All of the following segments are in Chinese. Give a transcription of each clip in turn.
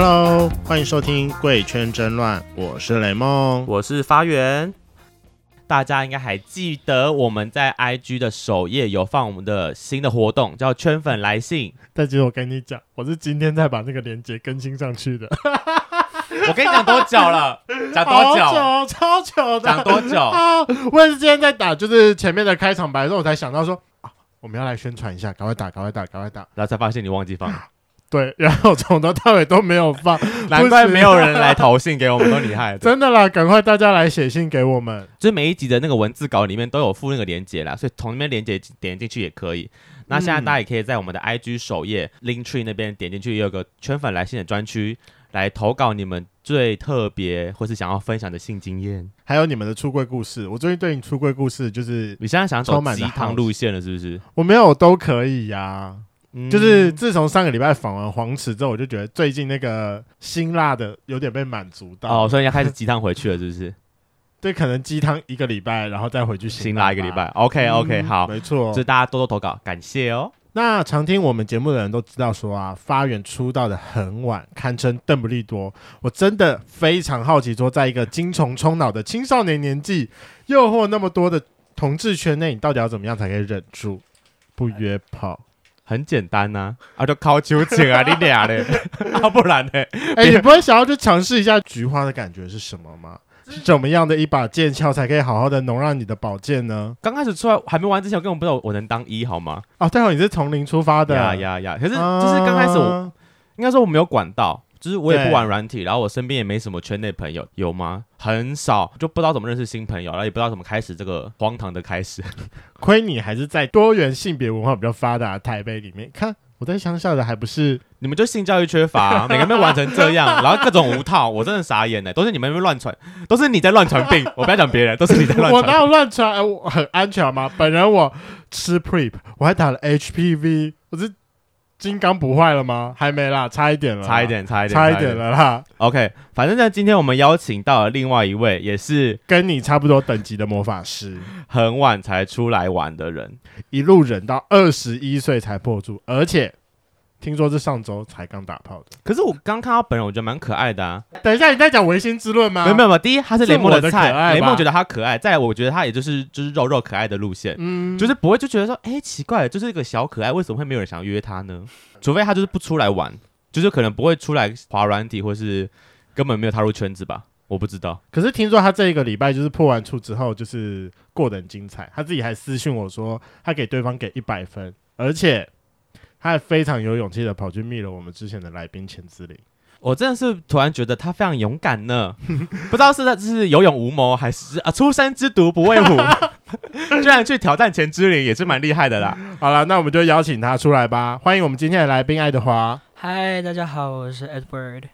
Hello，欢迎收听《贵圈争乱》，我是雷梦，我是发源。大家应该还记得我们在 IG 的首页有放我们的新的活动，叫“圈粉来信”。但其实我跟你讲，我是今天才把那个链接更新上去的。我跟你讲多久了？讲多久？久超久的。讲多久啊？我也是今天在打，就是前面的开场白的时候，我才想到说啊，我们要来宣传一下，赶快打，赶快打，赶快打，然后才发现你忘记放。对，然后从头到尾都没有放，难怪没有人来投信给我们，都厉害。真的啦，赶快大家来写信给我们。就是每一集的那个文字稿里面都有附那个链接啦，所以从那边链接点进去也可以。那现在大家也可以在我们的 IG 首页、嗯、Linktree 那边点进去，也有个圈粉来信的专区，来投稿你们最特别或是想要分享的性经验，还有你们的出柜故事。我最近对你出柜故事就是，你现在想走鸡汤路线了，是不是？我没有，都可以呀、啊。就是自从上个礼拜访完黄池之后，我就觉得最近那个辛辣的有点被满足到哦，所以要开始鸡汤回去了，是不是？对，可能鸡汤一个礼拜，然后再回去辛辣，辛辣一个礼拜。OK OK，、嗯、好，没错，就大家多多投稿，感谢哦。那常听我们节目的人都知道说啊，发源出道的很晚，堪称邓布利多。我真的非常好奇，说在一个精虫充脑的青少年年纪，诱惑那么多的同志圈内，你到底要怎么样才可以忍住不约炮？很简单呐、啊，啊就靠秋千啊，你俩嘞，啊不然呢？哎、欸，你不会想要去尝试一下菊花的感觉是什么吗？是怎么样的一把剑鞘才可以好好的能让你的宝剑呢？刚开始出来还没玩之前，我根本不知道我能当一好吗？啊，最好你是从零出发的，呀呀呀！可是就是刚开始我，啊、应该说我没有管道。就是我也不玩软体，然后我身边也没什么圈内朋友，有吗？很少，就不知道怎么认识新朋友，然后也不知道怎么开始这个荒唐的开始。亏你还是在多元性别文化比较发达的台北里面，看我在乡下的还不是？你们就性教育缺乏、啊，每个人都玩成这样，然后各种无套，我真的傻眼呢，都是你们乱传，都是你在乱传病。我不要讲别人，都是你在乱传。我哪有乱传、呃？我很安全吗？本人我吃 Prep，我还打了 HPV，我是。金刚不坏了吗？还没啦，差一点了，差一点，差一点，差一点了啦。OK，反正呢，今天我们邀请到了另外一位，也是跟你差不多等级的魔法师，很晚才出来玩的人，一路忍到二十一岁才破处，而且。听说是上周才刚打炮的，可是我刚看到本人，我觉得蛮可爱的啊。等一下，你在讲唯心之论吗？没有没有没有，第一他是雷梦的菜，的雷梦觉得他可爱。再来，我觉得他也就是就是肉肉可爱的路线，嗯，就是不会就觉得说，哎、欸，奇怪，就是一个小可爱，为什么会没有人想约他呢？除非他就是不出来玩，就是可能不会出来滑软体，或是根本没有踏入圈子吧，我不知道。可是听说他这一个礼拜就是破完处之后，就是过得很精彩，他自己还私讯我说，他给对方给一百分，而且。他还非常有勇气的跑去密了我们之前的来宾钱之林，我真的是突然觉得他非常勇敢呢，不知道是他是有勇无谋，还是啊初生之犊不畏虎，居然去挑战钱之灵也是蛮厉害的啦。好了，那我们就邀请他出来吧，欢迎我们今天的来宾爱德华。嗨，大家好，我是 Edward。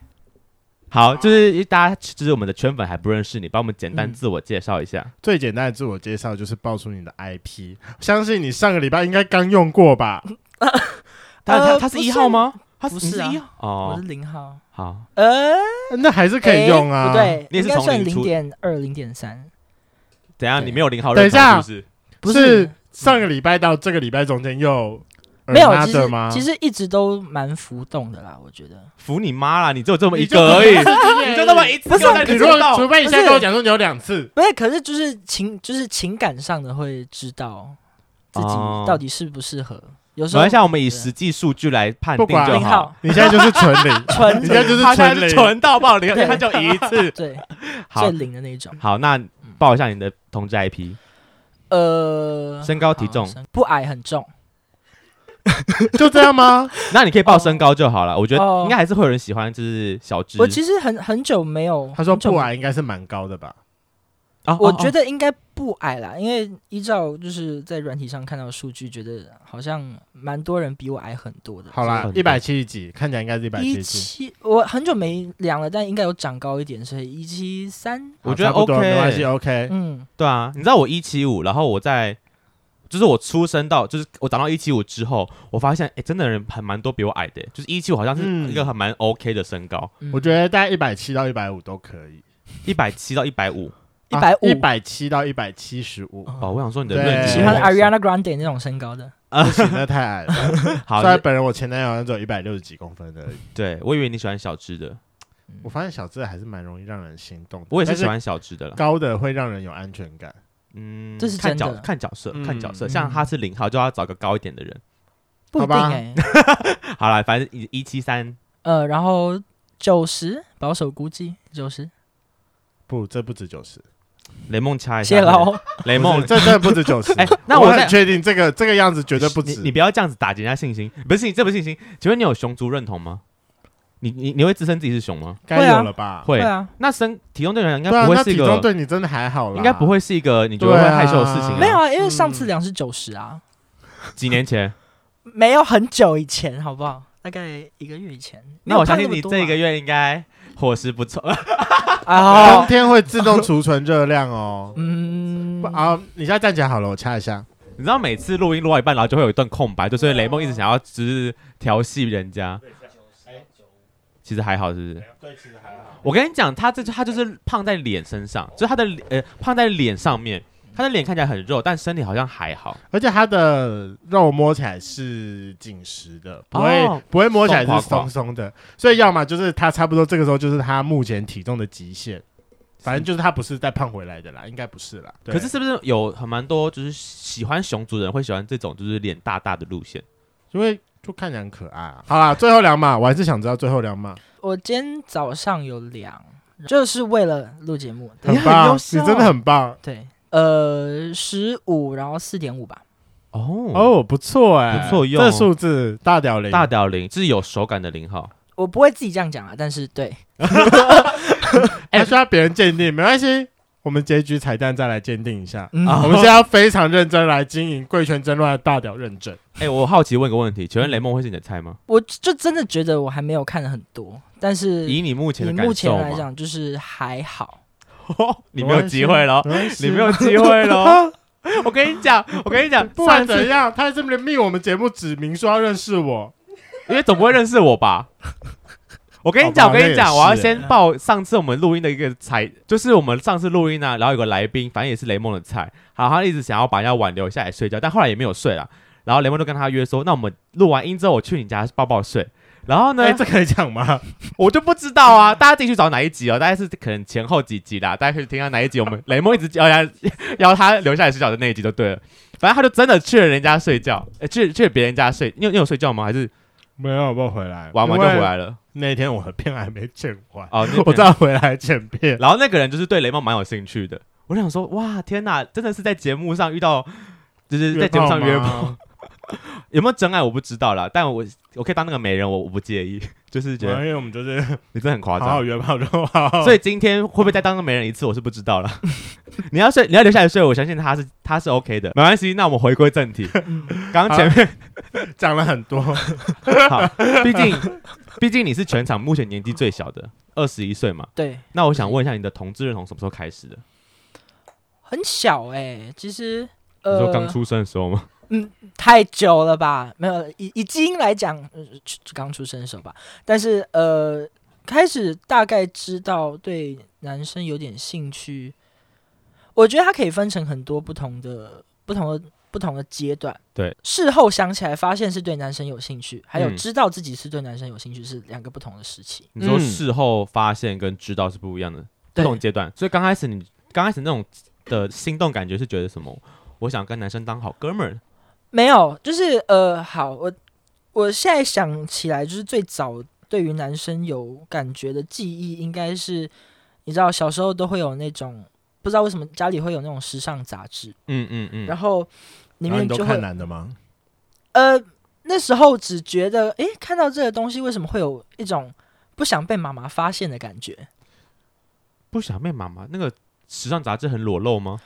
好，就是大家就是我们的圈粉还不认识你，帮我们简单自我介绍一下。嗯、最简单的自我介绍就是报出你的 IP，相信你上个礼拜应该刚用过吧。他他他是一号吗？他不是一号哦，我是零号。好，呃，那还是可以用啊。不对，你是从零点二、零点三。等下，你没有零号。等一下，是不是上个礼拜到这个礼拜中间又没有？其实其实一直都蛮浮动的啦，我觉得。服你妈啦！你只有这么一个而已，你就那么一次。不是，你如果除非你现在跟我讲说你有两次，不是？可是就是情，就是情感上的会知道自己到底适不适合。有时候，像我们以实际数据来判定就好。你现在就是纯零，纯，你现在就是纯零，纯到爆零，他就一次，对，最零的那种。好，那报一下你的同志 IP。呃，身高体重不矮很重，就这样吗？那你可以报身高就好了。我觉得应该还是会有人喜欢，就是小只。我其实很很久没有，他说不矮应该是蛮高的吧。啊，我觉得应该不矮啦，因为依照就是在软体上看到数据，觉得好像蛮多人比我矮很多的。好啦，一百七十几，看起来应该是一百七十几。我很久没量了，但应该有长高一点，所以一七三，我觉得 OK，没关系，OK。嗯，对啊，你知道我一七五，然后我在就是我出生到就是我长到一七五之后，我发现哎，真的人还蛮多比我矮的，就是一七五好像是一个还蛮 OK 的身高。我觉得大概一百七到一百五都可以，一百七到一百五。一百五，一百七到一百七十五。哦，我想说你的论，喜欢 Ariana Grande 那种身高的。不行，那太矮了。好，虽然本人我前男友好像只有一百六十几公分的而已。对，我以为你喜欢小只的。我发现小只的还是蛮容易让人心动的。我也是喜欢小只的了，高的会让人有安全感。嗯，这是真的。看角看角色，看角色。像他是零号，就要找个高一点的人。不一定哎。好了，反正一一七三。呃，然后九十，保守估计九十。不，这不止九十。雷梦掐一下。谢喽。雷梦，这真的不止九十。哎，那我很确定这个这个样子绝对不止。你不要这样子打击人家信心，不是你这不信心。请问你有熊族认同吗？你你你会自称自己是熊吗？该有了吧。会啊。那身体重对人应该不会是一个。体重对你真的还好啦。应该不会是一个你觉得会害羞的事情。没有啊，因为上次量是九十啊。几年前？没有很久以前，好不好？大概一个月以前。那我相信你这一个月应该伙食不错。冬天会自动储存热量哦。嗯。啊，你现在站起来好了，我掐一下。你知道每次录音录到一半，然后就会有一段空白，就是雷梦一直想要只是调戏人家。其实还好，是不是？对，其实还好。我跟你讲，他这他就是胖在脸身上，就是他的呃胖在脸上面，他的脸看起来很肉，但身体好像还好，而且他的肉摸起来是紧实的，不会、哦、不会摸起来是松松的。所以要么就是他差不多这个时候就是他目前体重的极限，反正就是他不是再胖回来的啦，应该不是啦。可是是不是有很蛮多就是喜欢熊族人会喜欢这种就是脸大大的路线？因为。就看起来很可爱啊！好啦，最后两码，我还是想知道最后两码。我今天早上有量，就是为了录节目。很棒，你真的很棒。对，呃，十五，然后四点五吧。哦哦，不错哎，不错用。这数字大屌零，大屌零，这是有手感的零号。我不会自己这样讲啊，但是对，还需要别人鉴定，没关系。我们结局彩蛋再来鉴定一下。嗯、我们现在要非常认真来经营贵圈争乱的大屌认证。哎、欸，我好奇问个问题，请问雷梦会是你的菜吗？我就真的觉得我还没有看的很多，但是以你目前的感受，目前来讲就是还好。你没有机会了，你没有机会了。我跟你讲，我跟你讲，不管怎样，他在这边命我们节目指明说要认识我，因为总不会认识我吧？我跟你讲，我跟你讲，我要先报上次我们录音的一个菜，就是我们上次录音呢，然后有个来宾，反正也是雷梦的菜，好，他一直想要把人家挽留下来睡觉，但后来也没有睡了，然后雷梦就跟他约说，那我们录完音之后，我去你家抱抱睡，然后呢，欸、这可以讲吗？我就不知道啊，大家自己去找哪一集哦，大概是可能前后几集啦，大家可以听到哪一集，我们 雷梦一直邀他邀他留下来睡觉的那一集就对了，反正他就真的去了人家睡觉，哎、欸，去去别人家睡，你有你有睡觉吗？还是没有？我回来玩完就回来了。那天我的片还没剪完哦，我再回来剪片。然后那个人就是对雷梦蛮有兴趣的，我就想说，哇，天哪，真的是在节目上遇到，就是在节目上约炮，有没有真爱我不知道啦，但我我可以当那个媒人，我我不介意，就是觉得，因为我们就是 你真的很夸张，好好约炮就好。所以今天会不会再当个媒人一次，我是不知道了。你要睡，你要留下来睡，我相信他是他是 OK 的，没关系。那我们回归正题，刚刚前面讲了很多，好，毕竟。毕竟你是全场目前年纪最小的，二十一岁嘛。对。那我想问一下，你的同志认同什么时候开始的？很小哎、欸，其实呃，你说刚出生的时候吗？嗯，太久了吧？没有，以以基因来讲，刚、呃、出生的时候吧。但是呃，开始大概知道对男生有点兴趣。我觉得它可以分成很多不同的不同的。不同的阶段，对，事后想起来发现是对男生有兴趣，还有知道自己是对男生有兴趣是两个不同的时期。你说事后发现跟知道是不一样的、嗯、不同阶段，所以刚开始你刚开始那种的心动感觉是觉得什么？我想跟男生当好哥们儿。没有，就是呃，好，我我现在想起来，就是最早对于男生有感觉的记忆，应该是你知道小时候都会有那种不知道为什么家里会有那种时尚杂志，嗯嗯嗯，然后。里面就会看男的吗？呃，那时候只觉得，诶，看到这个东西，为什么会有一种不想被妈妈发现的感觉？不想被妈妈？那个时尚杂志很裸露吗？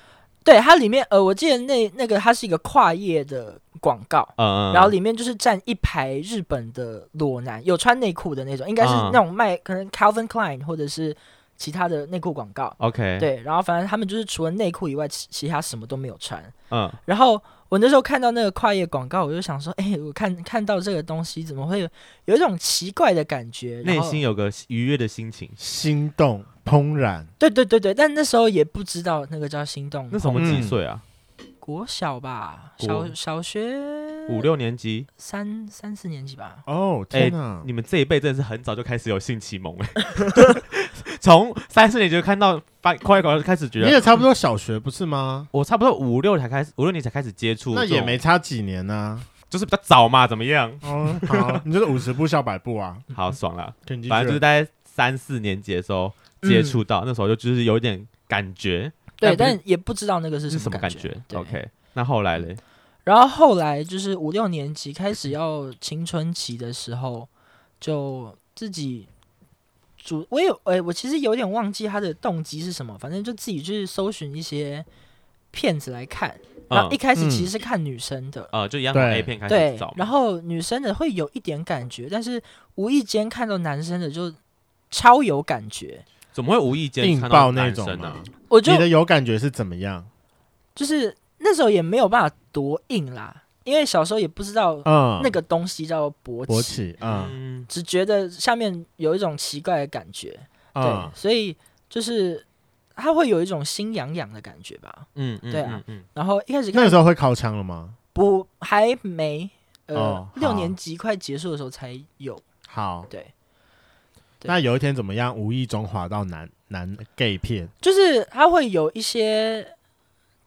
对，它里面，呃，我记得那那个它是一个跨页的广告，嗯嗯，然后里面就是站一排日本的裸男，有穿内裤的那种，应该是那种卖、嗯、可能 Calvin Klein 或者是其他的内裤广告。OK，对，然后反正他们就是除了内裤以外，其其他什么都没有穿。嗯，然后。我那时候看到那个跨页广告，我就想说，哎、欸，我看看到这个东西，怎么会有有一种奇怪的感觉？内心有个愉悦的心情，心动怦然。对对对对，但那时候也不知道那个叫心动。那什么几岁啊？国小吧，小小学五六年级，三三四年级吧。哦，天哪！你们这一辈真的是很早就开始有性启蒙哎，从三四年级就看到发快快开始觉得，你也差不多小学不是吗？我差不多五六才开始，五六年才开始接触，那也没差几年呢，就是比较早嘛，怎么样？哦，好，你就是五十步笑百步啊，好爽了。反正就是在三四年级的时候接触到，那时候就就是有点感觉，对，但也不知道那个是什么感觉。OK，那后来嘞？然后后来就是五六年级开始要青春期的时候，就自己主我有诶，我其实有点忘记他的动机是什么，反正就自己去搜寻一些片子来看。然后一开始其实是看女生的，呃，就一样从 A 片开始对，然后女生的会有一点感觉，但是无意间看到男生的就超有感觉。怎么会无意间看到那种呢？我觉得有感觉是怎么样？就是。那时候也没有办法多硬啦，因为小时候也不知道那个东西叫勃起，勃起，嗯，只觉得下面有一种奇怪的感觉，嗯、对，所以就是他会有一种心痒痒的感觉吧，嗯，对啊，嗯，然后一开始看那个时候会靠枪了吗？不，还没，呃，哦、六年级快结束的时候才有，好，对，对，那有一天怎么样？无意中滑到男男 gay 片，就是他会有一些。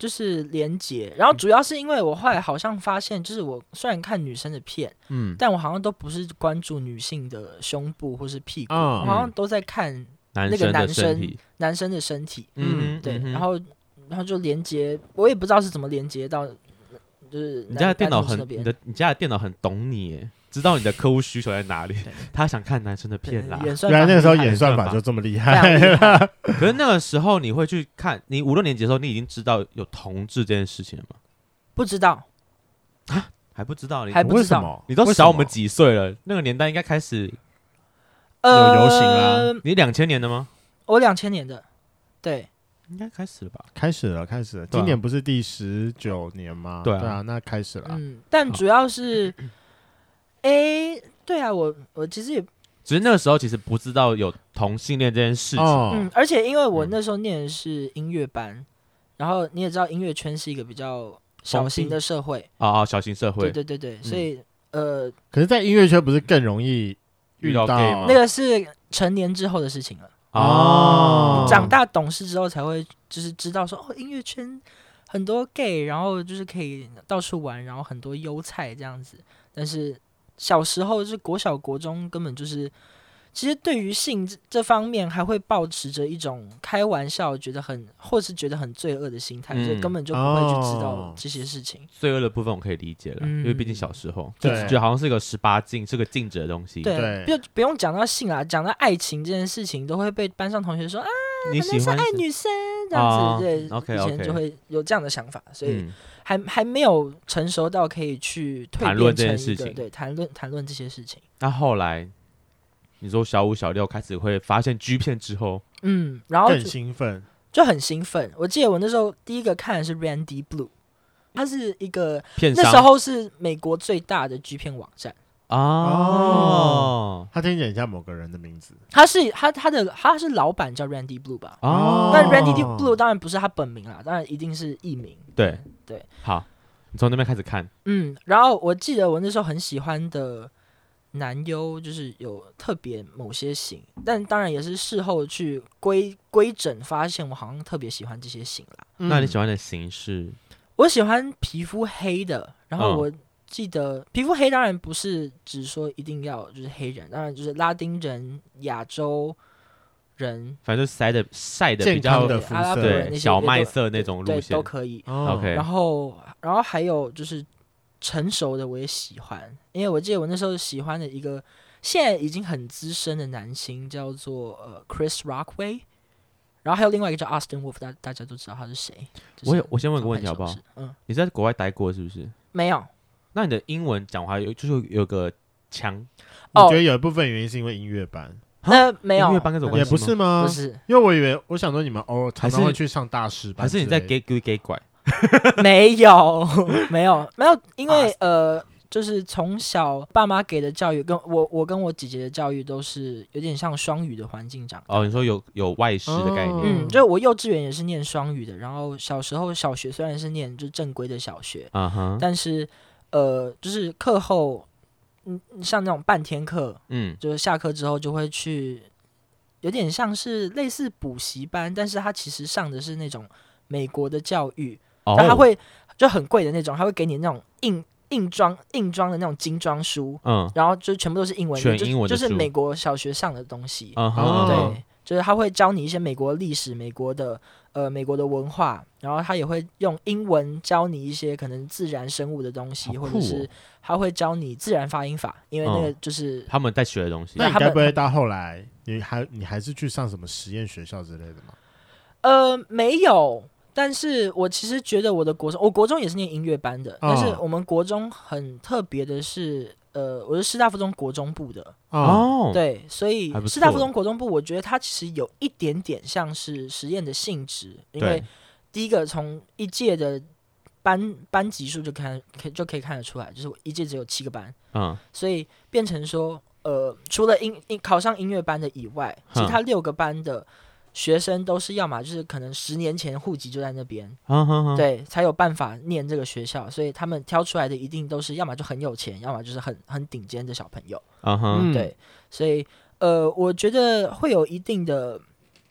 就是连接，然后主要是因为我后来好像发现，就是我虽然看女生的片，嗯，但我好像都不是关注女性的胸部或是屁股，我好像都在看那个男生男生的身体，嗯，对，然后然后就连接，我也不知道是怎么连接到，就是你家的电脑很，你的你家的电脑很懂你。知道你的客户需求在哪里，他想看男生的片啦。原来那个时候演算法就这么厉害。可是那个时候你会去看，你五六年级的时候，你已经知道有同志这件事情了吗？不知道啊，还不知道？你还不知道？你都小我们几岁了？那个年代应该开始有流行啊。你两千年的吗？我两千年的，对，应该开始了吧？开始了，开始了。今年不是第十九年吗？对啊，那开始了。嗯，但主要是。哎、欸，对啊，我我其实也，只是那个时候其实不知道有同性恋这件事情。哦、嗯，而且因为我那时候念的是音乐班，嗯、然后你也知道音乐圈是一个比较小型的社会啊、哦，小型社会，对对对对，所以、嗯、呃，可是，在音乐圈不是更容易遇到 gay 吗？那个是成年之后的事情了哦，长大懂事之后才会就是知道说哦，音乐圈很多 gay，然后就是可以到处玩，然后很多优菜这样子，但是。小时候是国小国中，根本就是，其实对于性这方面还会抱持着一种开玩笑，觉得很或是觉得很罪恶的心态，嗯、所以根本就不会去知道这些事情。罪恶的部分我可以理解了，嗯、因为毕竟小时候对就觉得好像是一个十八禁，是个禁止的东西。对，不对不用讲到性啊，讲到爱情这件事情，都会被班上同学说啊，你喜欢爱女生这样子，对以前就会有这样的想法，所以。嗯还还没有成熟到可以去谈论这件事情，对，谈论谈论这些事情。那后来，你说小五、小六开始会发现 G 片之后，嗯，然后更兴奋，就很兴奋。我记得我那时候第一个看的是 Randy Blue，它是一个片，那时候是美国最大的 G 片网站。哦，他听起来像某个人的名字。他是他他的他是老板叫 Randy Blue 吧？哦，但 Randy Blue 当然不是他本名啦，当然一定是艺名。对对，好，你从那边开始看。嗯，然后我记得我那时候很喜欢的男优，就是有特别某些型，但当然也是事后去规规整，发现我好像特别喜欢这些型啦。嗯、那你喜欢的型是？我喜欢皮肤黑的，然后我。记得皮肤黑当然不是只说一定要就是黑人，当然就是拉丁人、亚洲人，反正晒的晒的比较的肤色，对小麦色那种路线都可以。哦、OK，然后然后还有就是成熟的我也喜欢，因为我记得我那时候喜欢的一个现在已经很资深的男星叫做呃 Chris Rockway，然后还有另外一个叫 Austin Wolf，大大家都知道他是谁。我有我先问个问题好不好？嗯，你在国外待过是不是？没有。那你的英文讲话有就是有个腔，我觉得有一部分原因是因为音乐班，那没有音乐班跟什么关系？也不是吗？不是，因为我以为我想说你们偶尔，常常会去上大师班，还是你在给给给拐？没有，没有，没有，因为呃，就是从小爸妈给的教育，跟我我跟我姐姐的教育都是有点像双语的环境长。哦，你说有有外师的概念？嗯，就我幼稚园也是念双语的，然后小时候小学虽然是念就正规的小学，啊哈但是。呃，就是课后，嗯，像那种半天课，嗯，就是下课之后就会去，有点像是类似补习班，但是他其实上的是那种美国的教育，哦、但他会就很贵的那种，他会给你那种硬硬装硬装的那种精装书，嗯，然后就全部都是英文，全英文就，就是美国小学上的东西，嗯哼，对，就是他会教你一些美国历史、美国的。呃，美国的文化，然后他也会用英文教你一些可能自然生物的东西，哦、或者是他会教你自然发音法，因为那个就是、嗯、他们在学的东西。那你该不会到后来，你还你还是去上什么实验学校之类的吗？呃，没有，但是我其实觉得我的国中，我国中也是念音乐班的，哦、但是我们国中很特别的是。呃，我是师大附中国中部的哦，对，所以师大附中国中部，我觉得它其实有一点点像是实验的性质，因为第一个从一届的班班级数就看可就可以看得出来，就是一届只有七个班，嗯，所以变成说，呃，除了音音考上音乐班的以外，其他六个班的。学生都是要么就是可能十年前户籍就在那边，对，才有办法念这个学校，所以他们挑出来的一定都是要么就很有钱，要么就是很很顶尖的小朋友，嗯哼，对，所以呃，我觉得会有一定的、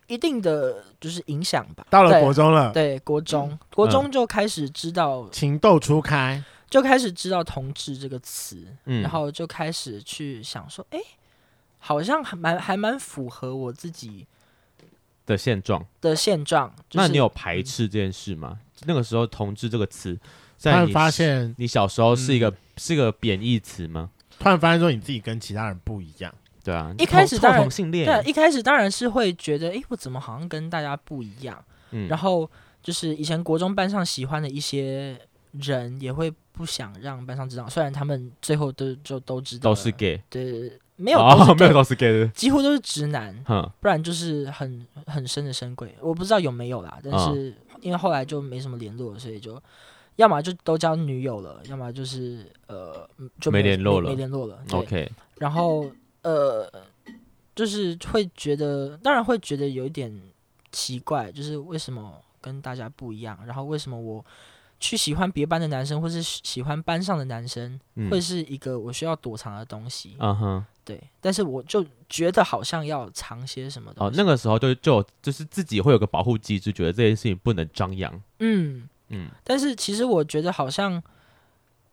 一定的就是影响吧。到了国中了，对，国中，国中就开始知道情窦初开，就开始知道同志这个词，嗯，然后就开始去想说，哎，好像还蛮还蛮符合我自己。的现状的现状，就是，那你有排斥这件事吗？嗯、那个时候“同志”这个词，在你突然发现你小时候是一个、嗯、是一个贬义词吗？突然发现说你自己跟其他人不一样，对啊，一开始当然同性恋，对，一开始当然是会觉得，哎，我怎么好像跟大家不一样？嗯，然后就是以前国中班上喜欢的一些人，也会不想让班上知道，虽然他们最后都就都知道，都是 gay，对。没有，哦、没有都是 gay 的，几乎都是直男，哼不然就是很很深的深柜。我不知道有没有啦，但是因为后来就没什么联络，所以就要么就都交女友了，要么就是呃就，没联络了，没联络了。OK，然后呃就是会觉得，当然会觉得有一点奇怪，就是为什么跟大家不一样，然后为什么我。去喜欢别班的男生，或是喜欢班上的男生，会是一个我需要躲藏的东西。嗯哼，对。但是我就觉得好像要藏些什么东西。哦，那个时候就就就是自己会有个保护机制，觉得这件事情不能张扬。嗯嗯。但是其实我觉得好像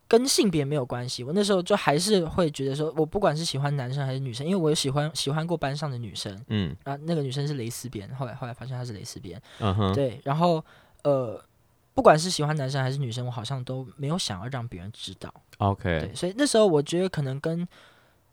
跟性别没有关系。我那时候就还是会觉得说，我不管是喜欢男生还是女生，因为我有喜欢喜欢过班上的女生。嗯。然后那个女生是蕾丝边，后来后来发现她是蕾丝边。嗯哼。对，然后呃。不管是喜欢男生还是女生，我好像都没有想要让别人知道。OK，对，所以那时候我觉得可能跟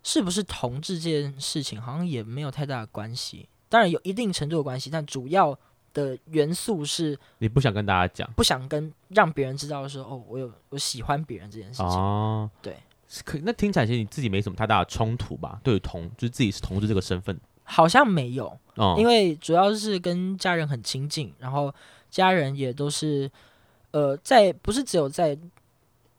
是不是同志这件事情好像也没有太大的关系。当然有一定程度的关系，但主要的元素是你不想跟大家讲，不想跟让别人知道说哦，我有我喜欢别人这件事情。哦，对，可那听起来其实你自己没什么太大的冲突吧？对于同就是自己是同志这个身份，好像没有。哦，因为主要是跟家人很亲近，然后家人也都是。呃，在不是只有在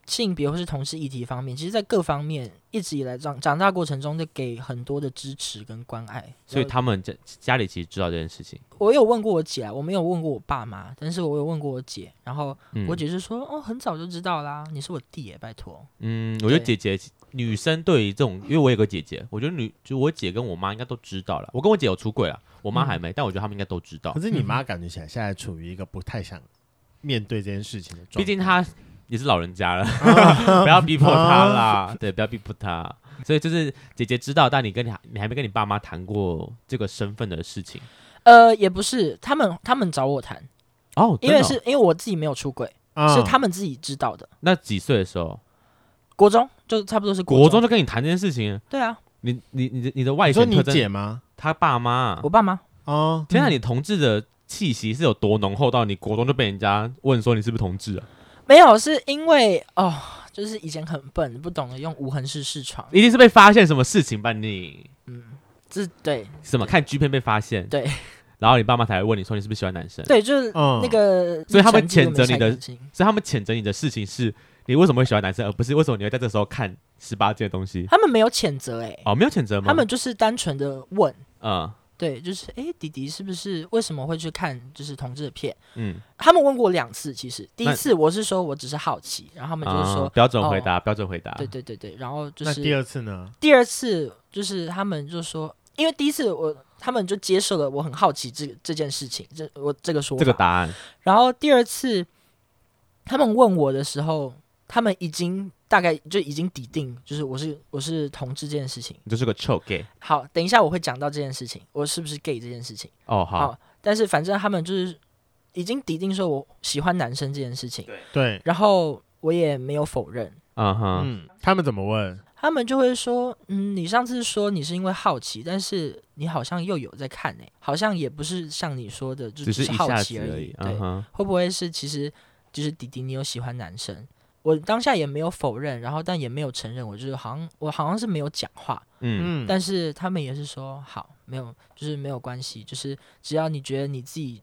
性别或是同事议题方面，其实，在各方面一直以来长长大过程中，就给很多的支持跟关爱。所以他们家家里其实知道这件事情。我有问过我姐啊，我没有问过我爸妈，但是我有问过我姐，然后我姐是说，嗯、哦，很早就知道啦，你是我弟耶，拜托。嗯，我觉得姐姐女生对于这种，因为我有个姐姐，我觉得女就我姐跟我妈应该都知道了。我跟我姐有出柜了，我妈还没，嗯、但我觉得他们应该都知道。可是你妈感觉起来现在处于一个不太想。面对这件事情的状态，毕竟他也是老人家了，不要逼迫他啦。对，不要逼迫他。所以就是姐姐知道，但你跟你你还没跟你爸妈谈过这个身份的事情。呃，也不是，他们他们找我谈哦，哦，因为是因为我自己没有出轨，哦，是他们自己知道的。那几岁的时候？国中就差不多是国中，国中就跟你谈这件事情。对啊，你你你的你的外甥你姐吗？他爸妈，我爸妈。哦，天啊，你同志的。气息是有多浓厚到你国中就被人家问说你是不是同志啊？没有，是因为哦，就是以前很笨，不懂得用无痕式视床，一定是被发现什么事情吧你？嗯，这对什么看 G 片被发现？对，然后你爸妈才会问你说你是不是喜欢男生？对，就是那个，所以他们谴责你的，所以他们谴责你的事情是你为什么会喜欢男生，而不是为什么你会在这时候看十八禁的东西？他们没有谴责，哎，哦，没有谴责吗？他们就是单纯的问，嗯。对，就是哎，迪迪是不是为什么会去看就是同志的片？嗯，他们问过两次，其实第一次我是说我只是好奇，然后他们就是说、嗯、标准回答，哦、标准回答。对对对对，然后就是第二次呢？第二次就是他们就说，因为第一次我他们就接受了我很好奇这这件事情，这我这个说法这个答案。然后第二次他们问我的时候，他们已经。大概就已经抵定，就是我是我是同志这件事情，你就是个臭 gay。好，等一下我会讲到这件事情，我是不是 gay 这件事情。哦，好。好，但是反正他们就是已经抵定说我喜欢男生这件事情。对。对然后我也没有否认。嗯哼。嗯。他们怎么问？他们就会说，嗯，你上次说你是因为好奇，但是你好像又有在看诶、欸，好像也不是像你说的，就只是好奇而已。而已对。嗯、会不会是其实就是弟弟你有喜欢男生？我当下也没有否认，然后但也没有承认，我就是好像我好像是没有讲话，嗯，但是他们也是说好，没有，就是没有关系，就是只要你觉得你自己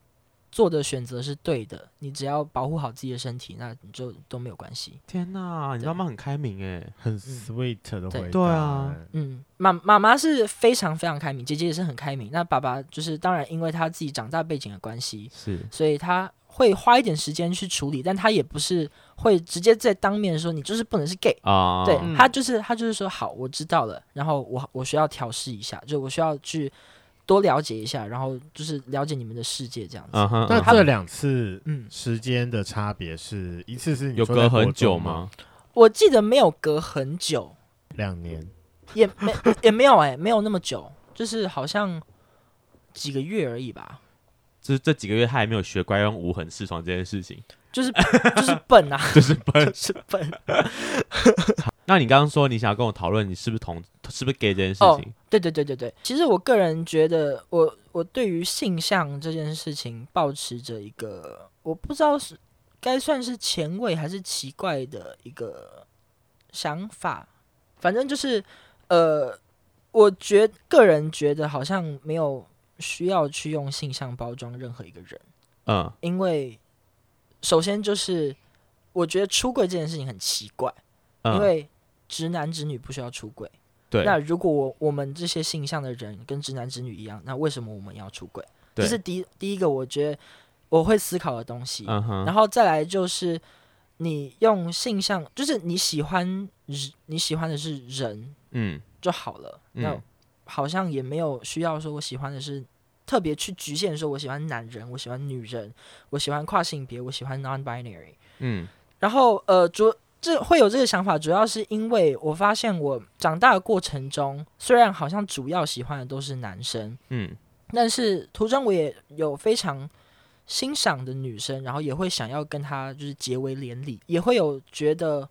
做的选择是对的，你只要保护好自己的身体，那你就都没有关系。天哪，你妈妈很开明哎，很 sweet 的回答。对啊，嗯，妈妈妈是非常非常开明，姐姐也是很开明。那爸爸就是当然，因为他自己长大背景的关系，是，所以他。会花一点时间去处理，但他也不是会直接在当面说你就是不能是 gay 啊，uh, 对，他就是他就是说好，我知道了，然后我我需要调试一下，就我需要去多了解一下，然后就是了解你们的世界这样子。Uh uh. 那这两次嗯时间的差别是一次是有隔很久吗？我记得没有隔很久，两年 也没也没有哎、欸，没有那么久，就是好像几个月而已吧。就是这几个月，他还没有学乖用无痕试床这件事情，就是就是笨啊，就是笨，就是笨。那你刚刚说你想要跟我讨论，你是不是同是不是 gay 这件事情？哦，对对对对对。其实我个人觉得我，我我对于性向这件事情，保持着一个我不知道是该算是前卫还是奇怪的一个想法。反正就是，呃，我觉个人觉得好像没有。需要去用性向包装任何一个人，嗯，因为首先就是我觉得出柜这件事情很奇怪，嗯、因为直男直女不需要出轨，对。那如果我我们这些性向的人跟直男直女一样，那为什么我们要出柜？对这是第一第一个我觉得我会思考的东西。嗯哼。然后再来就是你用性向，就是你喜欢你喜欢的是人，嗯，就好了。嗯、那好像也没有需要说我喜欢的是。特别去局限说，我喜欢男人，我喜欢女人，我喜欢跨性别，我喜欢 non-binary。嗯，然后呃，主这会有这个想法，主要是因为我发现我长大的过程中，虽然好像主要喜欢的都是男生，嗯，但是途中我也有非常欣赏的女生，然后也会想要跟她就是结为连理，也会有觉得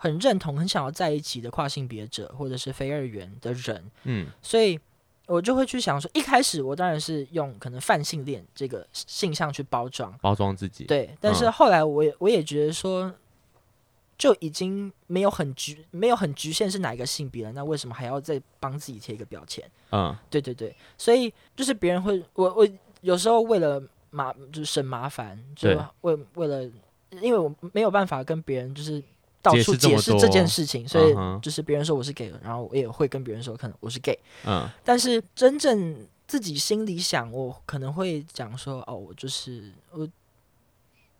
很认同、很想要在一起的跨性别者或者是非二元的人，嗯，所以。我就会去想说，一开始我当然是用可能泛性恋这个性向去包装，包装自己。对，但是后来我也我也觉得说，就已经没有很局没有很局限是哪一个性别了，那为什么还要再帮自己贴一个标签？嗯，对对对，所以就是别人会我我有时候为了麻就是省麻烦，就为为了因为我没有办法跟别人就是。到处解释这件事情，所以就是别人说我是 gay，然后我也会跟别人说，可能我是 gay。嗯，但是真正自己心里想，我可能会讲说，哦，我就是我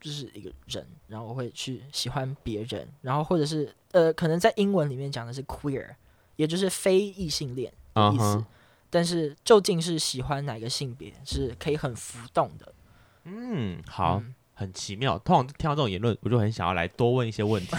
就是一个人，然后我会去喜欢别人，然后或者是呃，可能在英文里面讲的是 queer，也就是非异性恋的意思。嗯、但是究竟是喜欢哪个性别，是可以很浮动的。嗯，好。嗯很奇妙，通常听到这种言论，我就很想要来多问一些问题，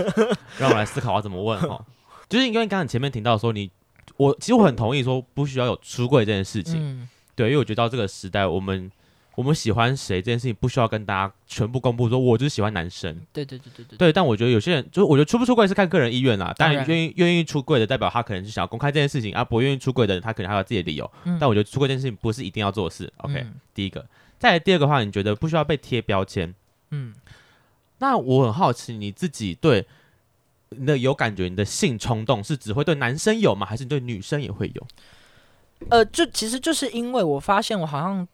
让我来思考要怎么问哈。就是因为刚才前面听到说你，我其实我很同意说不需要有出柜这件事情，嗯、对，因为我觉得到这个时代，我们我们喜欢谁这件事情不需要跟大家全部公布，说我就是喜欢男生，对对对对对，对。但我觉得有些人就是我觉得出不出柜是看个人意愿啦，当然愿意愿意出柜的代表他可能是想要公开这件事情，而、啊、不愿意出柜的人他可能还有自己的理由。嗯、但我觉得出柜这件事情不是一定要做的事。OK，、嗯、第一个。再来第二个话，你觉得不需要被贴标签？嗯，那我很好奇，你自己对你的有感觉，你的性冲动是只会对男生有吗？还是你对女生也会有？呃，就其实就是因为我发现我好像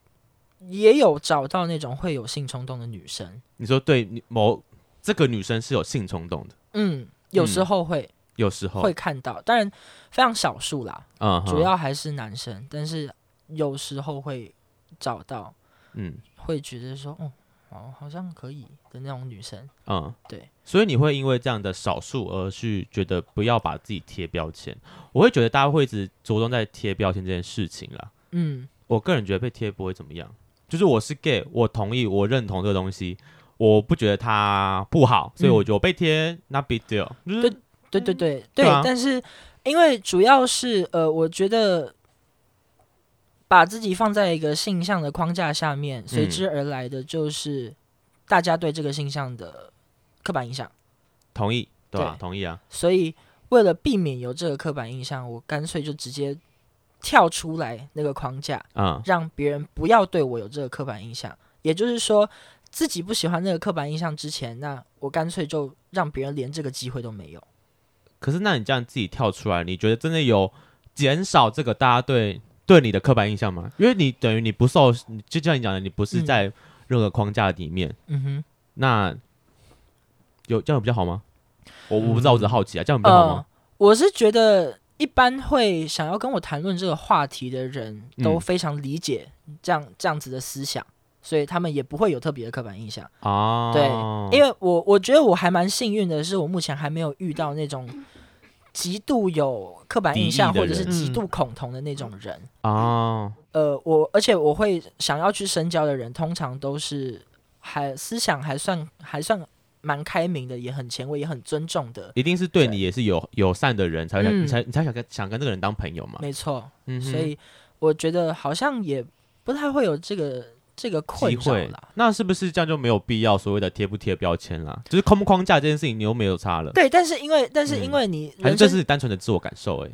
也有找到那种会有性冲动的女生。你说对某这个女生是有性冲动的？嗯，有时候会，嗯、有时候会看到，当然非常少数啦。嗯，主要还是男生，但是。有时候会找到，嗯，会觉得说，哦，哦，好像可以的那种女生，嗯，对，所以你会因为这样的少数而去觉得不要把自己贴标签。我会觉得大家会一直着重在贴标签这件事情啦。嗯，我个人觉得被贴不会怎么样，就是我是 gay，我同意，我认同这个东西，我不觉得它不好，所以我觉得我被贴、嗯、not big deal，就是对对对对对，对啊、但是因为主要是呃，我觉得。把自己放在一个性向的框架下面，随之而来的就是大家对这个性向的刻板印象。同意，对吧？对，同意啊。所以为了避免有这个刻板印象，我干脆就直接跳出来那个框架，嗯，让别人不要对我有这个刻板印象。也就是说，自己不喜欢那个刻板印象之前，那我干脆就让别人连这个机会都没有。可是，那你这样自己跳出来，你觉得真的有减少这个大家对？对你的刻板印象吗？因为你等于你不受，就像你讲的，你不是在任何框架里面。嗯哼，那有这样比较好吗？我我不知道，我只是好奇啊，这样比较好吗？呃，我是觉得一般会想要跟我谈论这个话题的人都非常理解这样、嗯、这样子的思想，所以他们也不会有特别的刻板印象啊。对，因为我我觉得我还蛮幸运的，是我目前还没有遇到那种。极度有刻板印象或者是极度恐同的那种人。啊，嗯、呃，我而且我会想要去深交的人，通常都是还思想还算还算蛮开明的，也很前卫，也很尊重的，一定是对你也是有友善的人才会想，你才你才想跟想跟这个人当朋友嘛。没错，嗯，所以我觉得好像也不太会有这个。这个机会，那是不是这样就没有必要所谓的贴不贴标签了？就是框不框架这件事情，你又没有差了。对，但是因为，但是因为你，反正这是你单纯的自我感受，哎，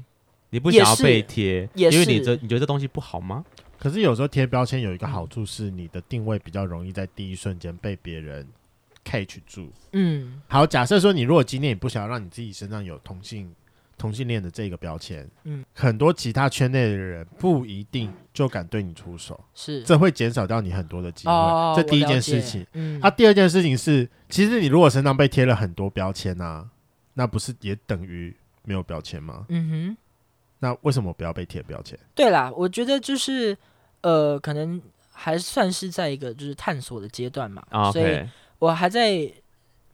你不想要被贴，因为你这你觉得这东西不好吗？可是有时候贴标签有一个好处是，你的定位比较容易在第一瞬间被别人 catch 住。嗯，好，假设说你如果今天你不想要让你自己身上有同性。同性恋的这个标签，嗯，很多其他圈内的人不一定就敢对你出手，是，这会减少掉你很多的机会。哦、这第一件事情，嗯，啊，第二件事情是，其实你如果身上被贴了很多标签啊，那不是也等于没有标签吗？嗯哼，那为什么不要被贴标签？对啦，我觉得就是，呃，可能还算是在一个就是探索的阶段嘛，哦 okay、所以我还在。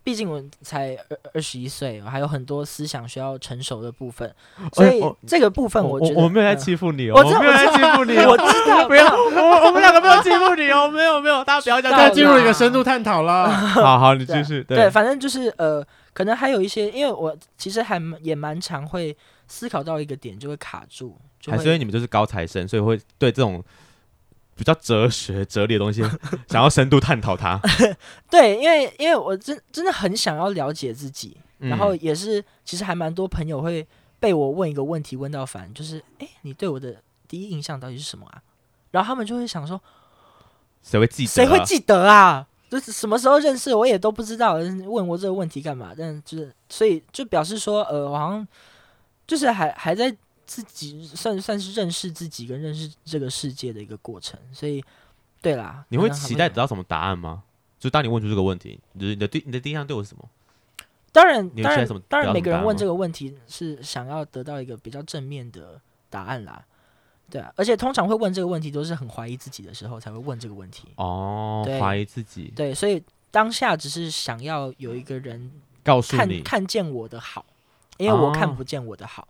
毕竟我才二二十一岁，我还有很多思想需要成熟的部分，所以这个部分我觉得我，我，我没有在欺负你哦，我没有在欺负你，我知道，不要，我我们两个没有欺负你哦，没有没有，大家不要这样，再进入一个深度探讨了。好好，你继续。对，对，反正就是呃，可能还有一些，因为我其实还也蛮常会思考到一个点就会卡住，就会还是因为你们就是高材生，所以会对这种。比较哲学、哲理的东西，想要深度探讨它。对，因为因为我真真的很想要了解自己，嗯、然后也是其实还蛮多朋友会被我问一个问题问到烦，就是哎，你对我的第一印象到底是什么啊？然后他们就会想说，谁会记得？谁会记得啊？就是什么时候认识我也都不知道，问我这个问题干嘛？但就是所以就表示说，呃，我好像就是还还在。自己算算是认识自己跟认识这个世界的一个过程，所以对啦，你会期待得到什么答案吗？就当你问出这个问题，就是你的第你的第一印象对我是什么？当然，当然，当然，每个人问这个问题是想要得到一个比较正面的答案啦。对啊，而且通常会问这个问题都是很怀疑自己的时候才会问这个问题。哦，对，怀疑自己。对，所以当下只是想要有一个人告诉你看见我的好，因为我看不见我的好。哦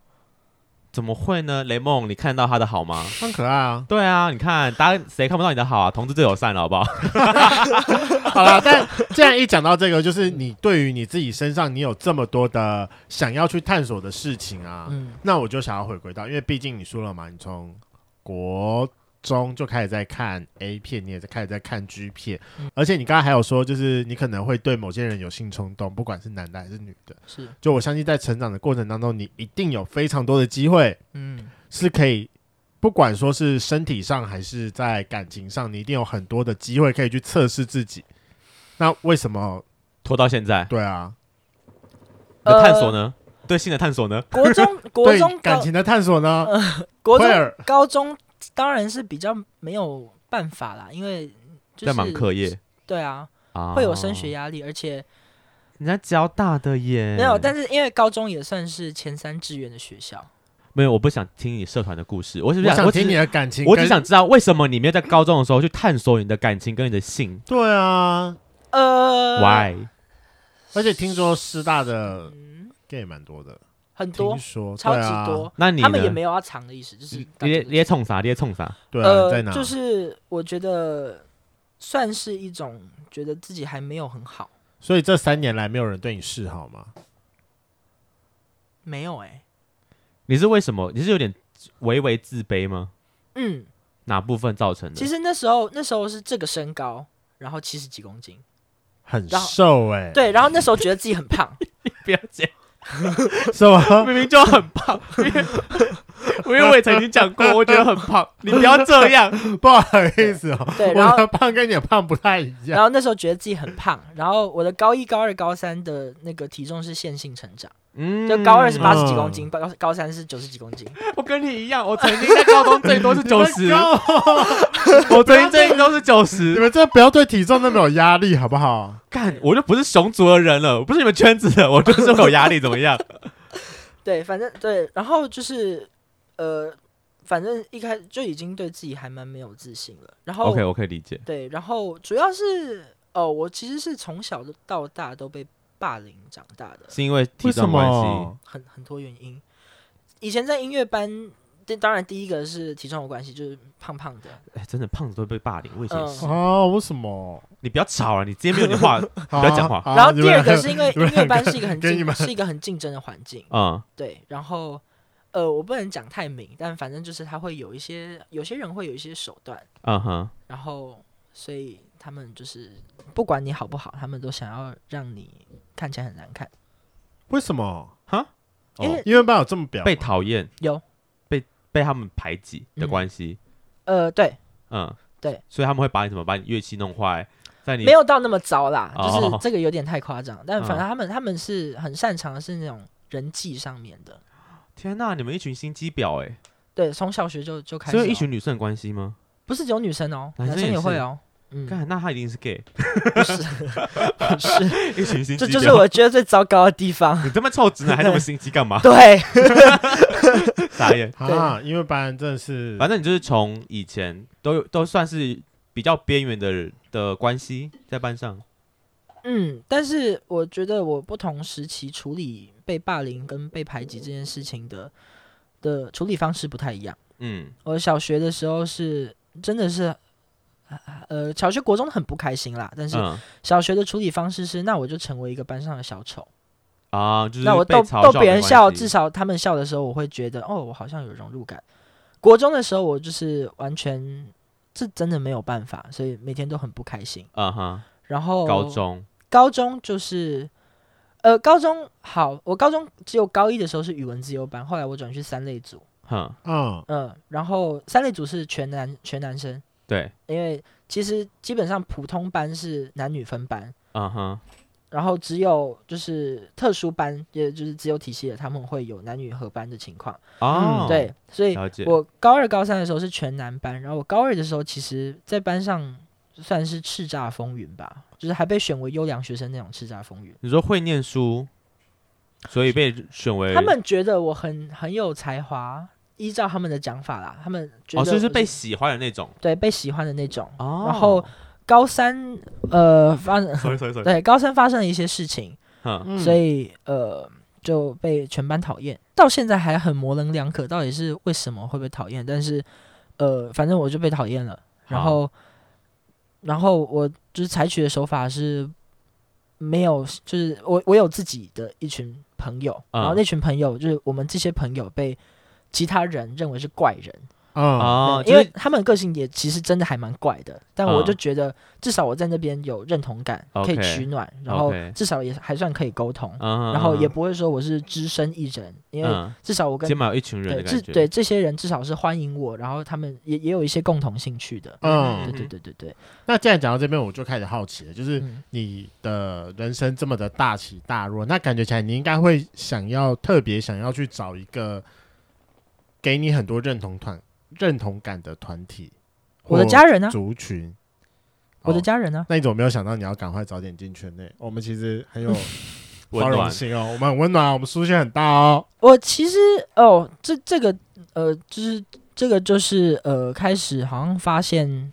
怎么会呢？雷梦，你看到他的好吗？很可爱啊。对啊，你看，大家谁看不到你的好啊？同志最友善了，好不好？好了，但既然一讲到这个，就是你对于你自己身上，你有这么多的想要去探索的事情啊，嗯，那我就想要回归到，因为毕竟你说了嘛，你从国。中就开始在看 A 片，你也在开始在看 G 片，嗯、而且你刚才还有说，就是你可能会对某些人有性冲动，不管是男的还是女的。是，就我相信在成长的过程当中，你一定有非常多的机会，嗯，是可以，不管说是身体上还是在感情上，你一定有很多的机会可以去测试自己。那为什么拖到现在？对啊，你的探索呢？呃、对性的探索呢？国中，国中感情的探索呢？呃、国中，高中。当然是比较没有办法啦，因为就是在忙课业，对啊，啊。会有升学压力，而且人家交大的耶，没有，但是因为高中也算是前三志愿的学校，没有，我不想听你社团的故事，我是不我想我听你的感情，我只想知道为什么你没有在高中的时候去探索你的感情跟你的性。对啊，呃，Why？而且听说师大的 gay 蛮多的，很多，说超级多。啊、那你他们也没有要藏的意思，就是你你也冲啥？你也冲啥？对啊，呃，在哪？就是我觉得算是一种觉得自己还没有很好。所以这三年来没有人对你示好吗？没有哎、欸。你是为什么？你是有点微微自卑吗？嗯，哪部分造成的？其实那时候那时候是这个身高，然后七十几公斤，很瘦哎、欸。对，然后那时候觉得自己很胖。你不要这样。是吗？明明就很胖，因 为因为我也曾经讲过，我觉得很胖。你不要这样，不好意思哦。对，我的胖跟你的胖不太一样。然后那时候觉得自己很胖，然后我的高一、高二、高三的那个体重是线性成长。嗯，就高二是八十几公斤，高、嗯、高三是九十几公斤。我跟你一样，我曾经在高中最多是 九十，我曾经最多都是九十。你们这不要对体重那么有压力，好不好？干，我就不是熊族的人了，我不是你们圈子的，我就是有压力，怎么样？对，反正对，然后就是呃，反正一开始就已经对自己还蛮没有自信了。然后 OK，我可以理解。对，然后主要是哦、呃，我其实是从小到大都被。霸凌长大的，是因为体重关系，很很多原因。以前在音乐班，当然第一个是体重有关系，就是胖胖的。哎、欸，真的胖子都会被霸凌，为什么？哦，为什么？你不要吵了，你直接没有你 话，不要讲话。然后第二个是因为音乐班是一个很竞，是一个很竞争的环境。嗯，对。然后，呃，我不能讲太明，但反正就是他会有一些，有些人会有一些手段。嗯哼。然后，所以他们就是不管你好不好，他们都想要让你。看起来很难看，为什么？哈？因为因为班有这么表，被讨厌，有被被他们排挤的关系。呃，对，嗯，对，所以他们会把你怎么把你乐器弄坏，在你没有到那么糟啦，就是这个有点太夸张。但反正他们他们是很擅长的是那种人际上面的。天哪，你们一群心机婊哎！对，从小学就就开始，所以一群女生的关系吗？不是只有女生哦，男生也会哦。嗯，那他一定是 gay，不是，不是一群心机，这就是我觉得最糟糕的地方。你这么臭直男还那么心机干嘛？对，傻眼 啊！因为班真的是，反正你就是从以前都都算是比较边缘的的关系在班上。嗯，但是我觉得我不同时期处理被霸凌跟被排挤这件事情的的处理方式不太一样。嗯，我小学的时候是真的是。呃，小学、国中很不开心啦。但是小学的处理方式是，那我就成为一个班上的小丑啊，就是那我逗逗别人笑，至少他们笑的时候，我会觉得哦，我好像有融入感。国中的时候，我就是完全这真的没有办法，所以每天都很不开心。嗯哼。然后高中，高中就是呃，高中好，我高中只有高一的时候是语文自由班，后来我转去三类组。哼，嗯嗯，然后三类组是全男全男生。对，因为其实基本上普通班是男女分班，嗯哼，然后只有就是特殊班，也就是自由体系的，他们会有男女合班的情况。哦，对，所以我高二、高三的时候是全男班，然后我高二的时候，其实在班上算是叱咤风云吧，就是还被选为优良学生那种叱咤风云。你说会念书，所以被选为？他们觉得我很很有才华。依照他们的讲法啦，他们觉得哦，就是被喜欢的那种，对，被喜欢的那种。哦，然后高三呃发生，对，高三发生了一些事情，嗯，所以呃就被全班讨厌，到现在还很模棱两可，到底是为什么会被讨厌？但是呃，反正我就被讨厌了。然后，然后我就是采取的手法是没有，就是我我有自己的一群朋友，嗯、然后那群朋友就是我们这些朋友被。其他人认为是怪人，嗯，因为他们个性也其实真的还蛮怪的，但我就觉得至少我在那边有认同感，可以取暖，然后至少也还算可以沟通，然后也不会说我是只身一人，因为至少我跟起码有一群人的感觉，对这些人至少是欢迎我，然后他们也也有一些共同兴趣的，嗯，对对对对对。那既然讲到这边，我就开始好奇了，就是你的人生这么的大起大落，那感觉起来你应该会想要特别想要去找一个。给你很多认同团、认同感的团体，我的家人呢？族群，我的家人呢？那你怎么没有想到你要赶快早点进圈内？我们其实很有 温暖哦，我们很温暖，我们书线很大哦。我其实哦，这这个呃，就是这个就是呃，开始好像发现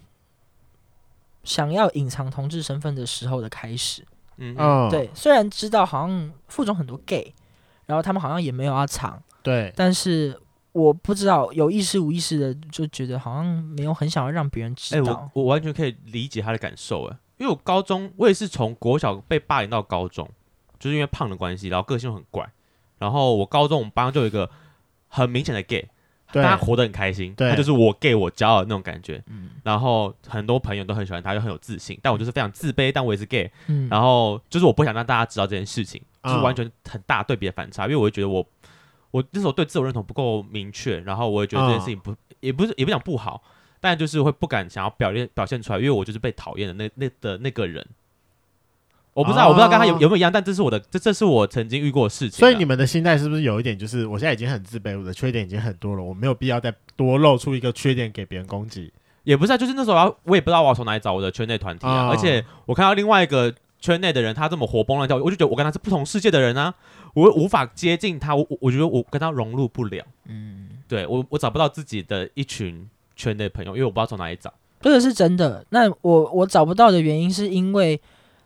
想要隐藏同志身份的时候的开始。嗯，嗯，对，虽然知道好像附中很多 gay，然后他们好像也没有要藏，对，但是我不知道有意识无意识的就觉得好像没有很想要让别人知道。欸、我我完全可以理解他的感受哎，因为我高中我也是从国小被霸凌到高中，就是因为胖的关系，然后个性又很怪，然后我高中我们班上就有一个很明显的 gay。大家活得很开心，他就是我 gay 我骄傲的那种感觉。嗯，然后很多朋友都很喜欢他，又很有自信。但我就是非常自卑，但我也是 gay。嗯，然后就是我不想让大家知道这件事情，嗯、就是完全很大对比的反差。因为我会觉得我，我那时候对自我认同不够明确，然后我也觉得这件事情不，嗯、也不是也不讲不好，但就是会不敢想要表现表现出来，因为我就是被讨厌的那那的那个人。我不知道，啊、我不知道跟他有有没有一样，但这是我的，这这是我曾经遇过的事情。所以你们的心态是不是有一点，就是我现在已经很自卑，我的缺点已经很多了，我没有必要再多露出一个缺点给别人攻击？也不是啊，就是那时候我也不知道我要从哪里找我的圈内团体啊。啊而且我看到另外一个圈内的人，他这么活蹦乱跳，我就觉得我跟他是不同世界的人啊，我无法接近他，我我觉得我跟他融入不了。嗯，对我我找不到自己的一群圈内朋友，因为我不知道从哪里找。这个是真的。那我我找不到的原因是因为。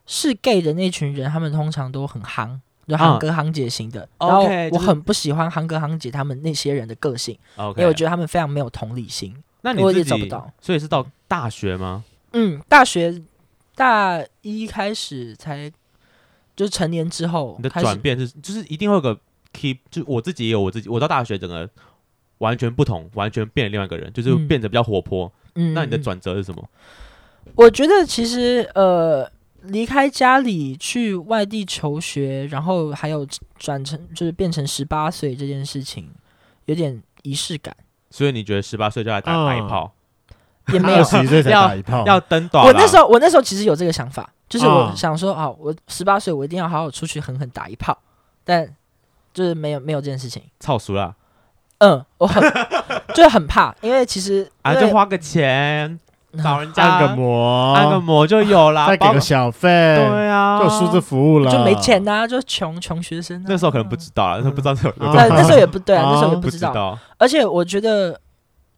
是 gay 的那群人，他们通常都很夯，就夯哥夯姐型的。嗯、然后我很不喜欢夯哥夯姐他们那些人的个性因为我觉得他们非常没有同理心。那你自己找不到，所以是到大学吗？嗯，大学大一开始才，就是成年之后，你的转变是就是一定会有个 keep，就我自己也有我自己，我到大学整个完全不同，完全变了另外一个人，就是变得比较活泼。嗯，那你的转折是什么？我觉得其实呃。离开家里去外地求学，然后还有转成就是变成十八岁这件事情，有点仪式感。所以你觉得十八岁就要打打一炮，也没有二十几岁才打一炮，要登短。我那时候我那时候其实有这个想法，就是我想说啊，我十八岁我一定要好好出去狠狠打一炮，但就是没有没有这件事情。操熟了，嗯，我很就是很怕，因为其实啊，就花个钱。找人家按个摩，按个摩就有啦，再给个小费，对啊，就数字服务了，就没钱呐，就穷穷学生。那时候可能不知道啊，那时候不知道这有。对，那时候也不对啊，那时候也不知道。而且我觉得，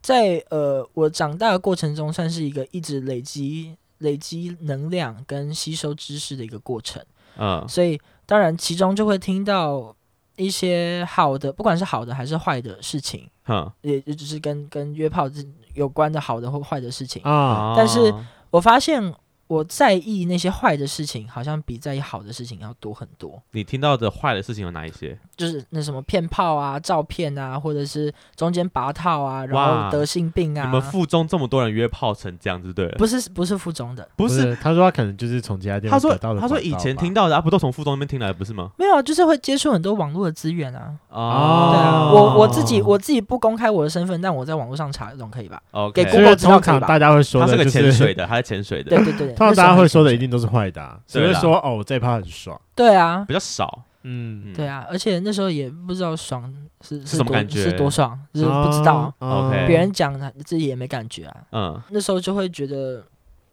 在呃我长大的过程中，算是一个一直累积累积能量跟吸收知识的一个过程。嗯，所以当然其中就会听到一些好的，不管是好的还是坏的事情。嗯，也也只是跟跟约炮有关的好的或坏的事情啊，但是我发现。我在意那些坏的事情，好像比在意好的事情要多很多。你听到的坏的事情有哪一些？就是那什么骗炮啊、照片啊，或者是中间拔套啊，然后得性病啊。你们附中这么多人约炮成这样子，对？不是，不是附中的，不是。他说他可能就是从其他地方得到的。他说以前听到的，啊，不都从附中那边听来的，不是吗？没有，就是会接触很多网络的资源啊。哦，对啊，我我自己我自己不公开我的身份，但我在网络上查总可以吧？OK，给 Google 通常大家会说的，他是个潜水的，他是潜水的。对对对，通常大家会说的。一定都是坏的，啊，只会说哦，这一趴很爽。对啊，比较少。嗯，对啊，而且那时候也不知道爽是是什么感觉，是多爽，就是不知道。OK，别人讲自己也没感觉啊。嗯，那时候就会觉得，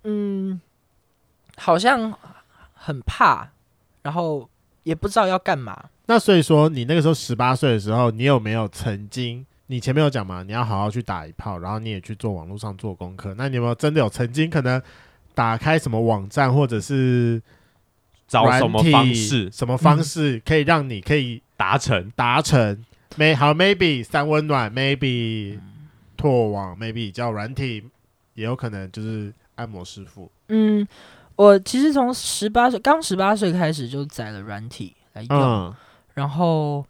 嗯，好像很怕，然后也不知道要干嘛。那所以说，你那个时候十八岁的时候，你有没有曾经？你前面有讲嘛？你要好好去打一炮，然后你也去做网络上做功课。那你有没有真的有曾经可能？打开什么网站，或者是找什么方式？什么方式可以让你可以达成达成？May 好，maybe 三温暖，maybe 拓网，maybe 叫软体，也有可能就是按摩师傅。嗯，我其实从十八岁，刚十八岁开始就载了软体来用，嗯、然后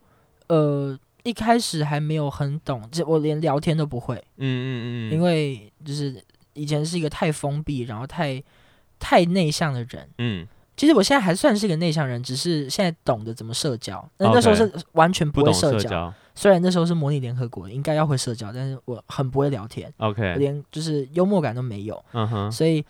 呃一开始还没有很懂，这我连聊天都不会。嗯嗯嗯，因为就是。以前是一个太封闭，然后太太内向的人。嗯，其实我现在还算是一个内向人，只是现在懂得怎么社交。那那时候是完全不会社交。社交虽然那时候是模拟联合国，应该要会社交，但是我很不会聊天。OK，连就是幽默感都没有。嗯哼，所以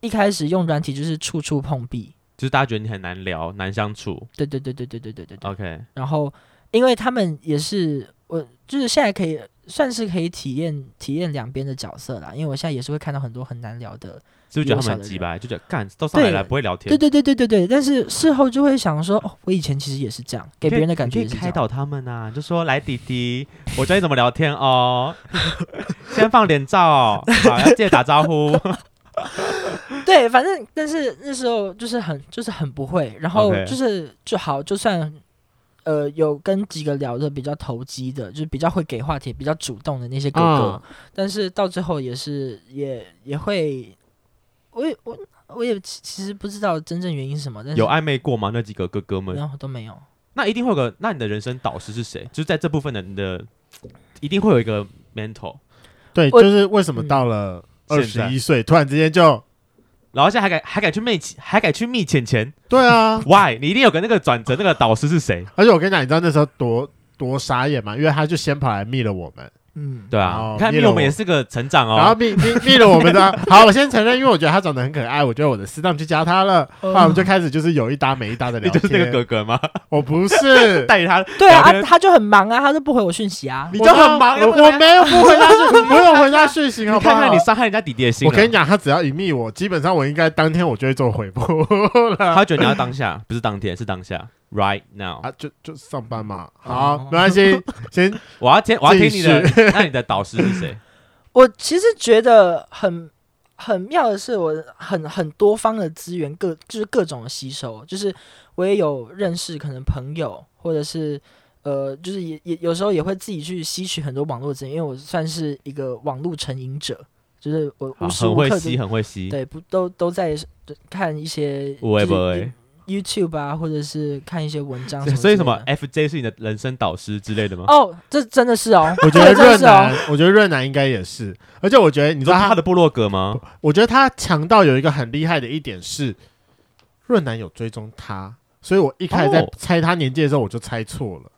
一开始用软体就是处处碰壁，就是大家觉得你很难聊、难相处。对对对对对对对对对。OK，然后因为他们也是我，就是现在可以。算是可以体验体验两边的角色啦，因为我现在也是会看到很多很难聊的是不是觉得他们很鸡掰？就觉得干都上来了不会聊天。对对对对对对。但是事后就会想说，哦，我以前其实也是这样，给别人的感觉是开导他们啊，就说来弟弟，我教你怎么聊天哦。先放脸照，好，要记得打招呼。对，反正但是那时候就是很就是很不会，然后就是就好，就算呃有跟几个聊的比较投机的，就是比较会给话题、比较主动的那些哥哥，哦、但是到最后也是也也会，我也我我也其实不知道真正原因是什么，但是有暧昧过吗？那几个哥哥们？然后都没有。那一定会有个，那你的人生导师是谁？就是在这部分的你的，一定会有一个 mentor。对，就是为什么到了二十一岁，突然之间就。然后现在还敢还敢去密还敢去密浅浅？对啊，Why？你一定有个那个转折，那个导师是谁？而且我跟你讲，你知道那时候多多傻眼吗？因为他就先跑来密了我们。嗯，对啊，你看蜜我们也是个成长哦。然后蜜蜜蜜了我们的，好，我先承认，因为我觉得他长得很可爱，我觉得我的适当去加他了，后来我们就开始就是有一搭没一搭的 聊天。你就是那个哥哥吗？我不是，带他。对啊，他就很忙啊，他就不回我讯息啊。你就很忙，我没有不回他讯，没有回他讯息。你看看你伤害人家弟弟的心。我跟你讲，他只要一密我，基本上我应该当天我就会做回复了。他觉得你要当下，不是当天，是当下。Right now 啊，就就上班嘛，好，没关系。先，我要听，我要听你的。那你的导师是谁？我其实觉得很很妙的是，我很很多方的资源，各就是各种的吸收，就是我也有认识可能朋友，或者是呃，就是也也有时候也会自己去吸取很多网络资源，因为我算是一个网络成瘾者，就是我无时无刻很会吸，很会吸，对，不都都在看一些。YouTube 啊，或者是看一些文章，所以什么 FJ 是你的人生导师之类的吗？哦，这真的是哦，我觉得 润南，我觉得润南应该也是，而且我觉得你知道他的部落格吗？我觉得他强到有一个很厉害的一点是，润南有追踪他，所以我一开始在猜他年纪的时候，我就猜错了。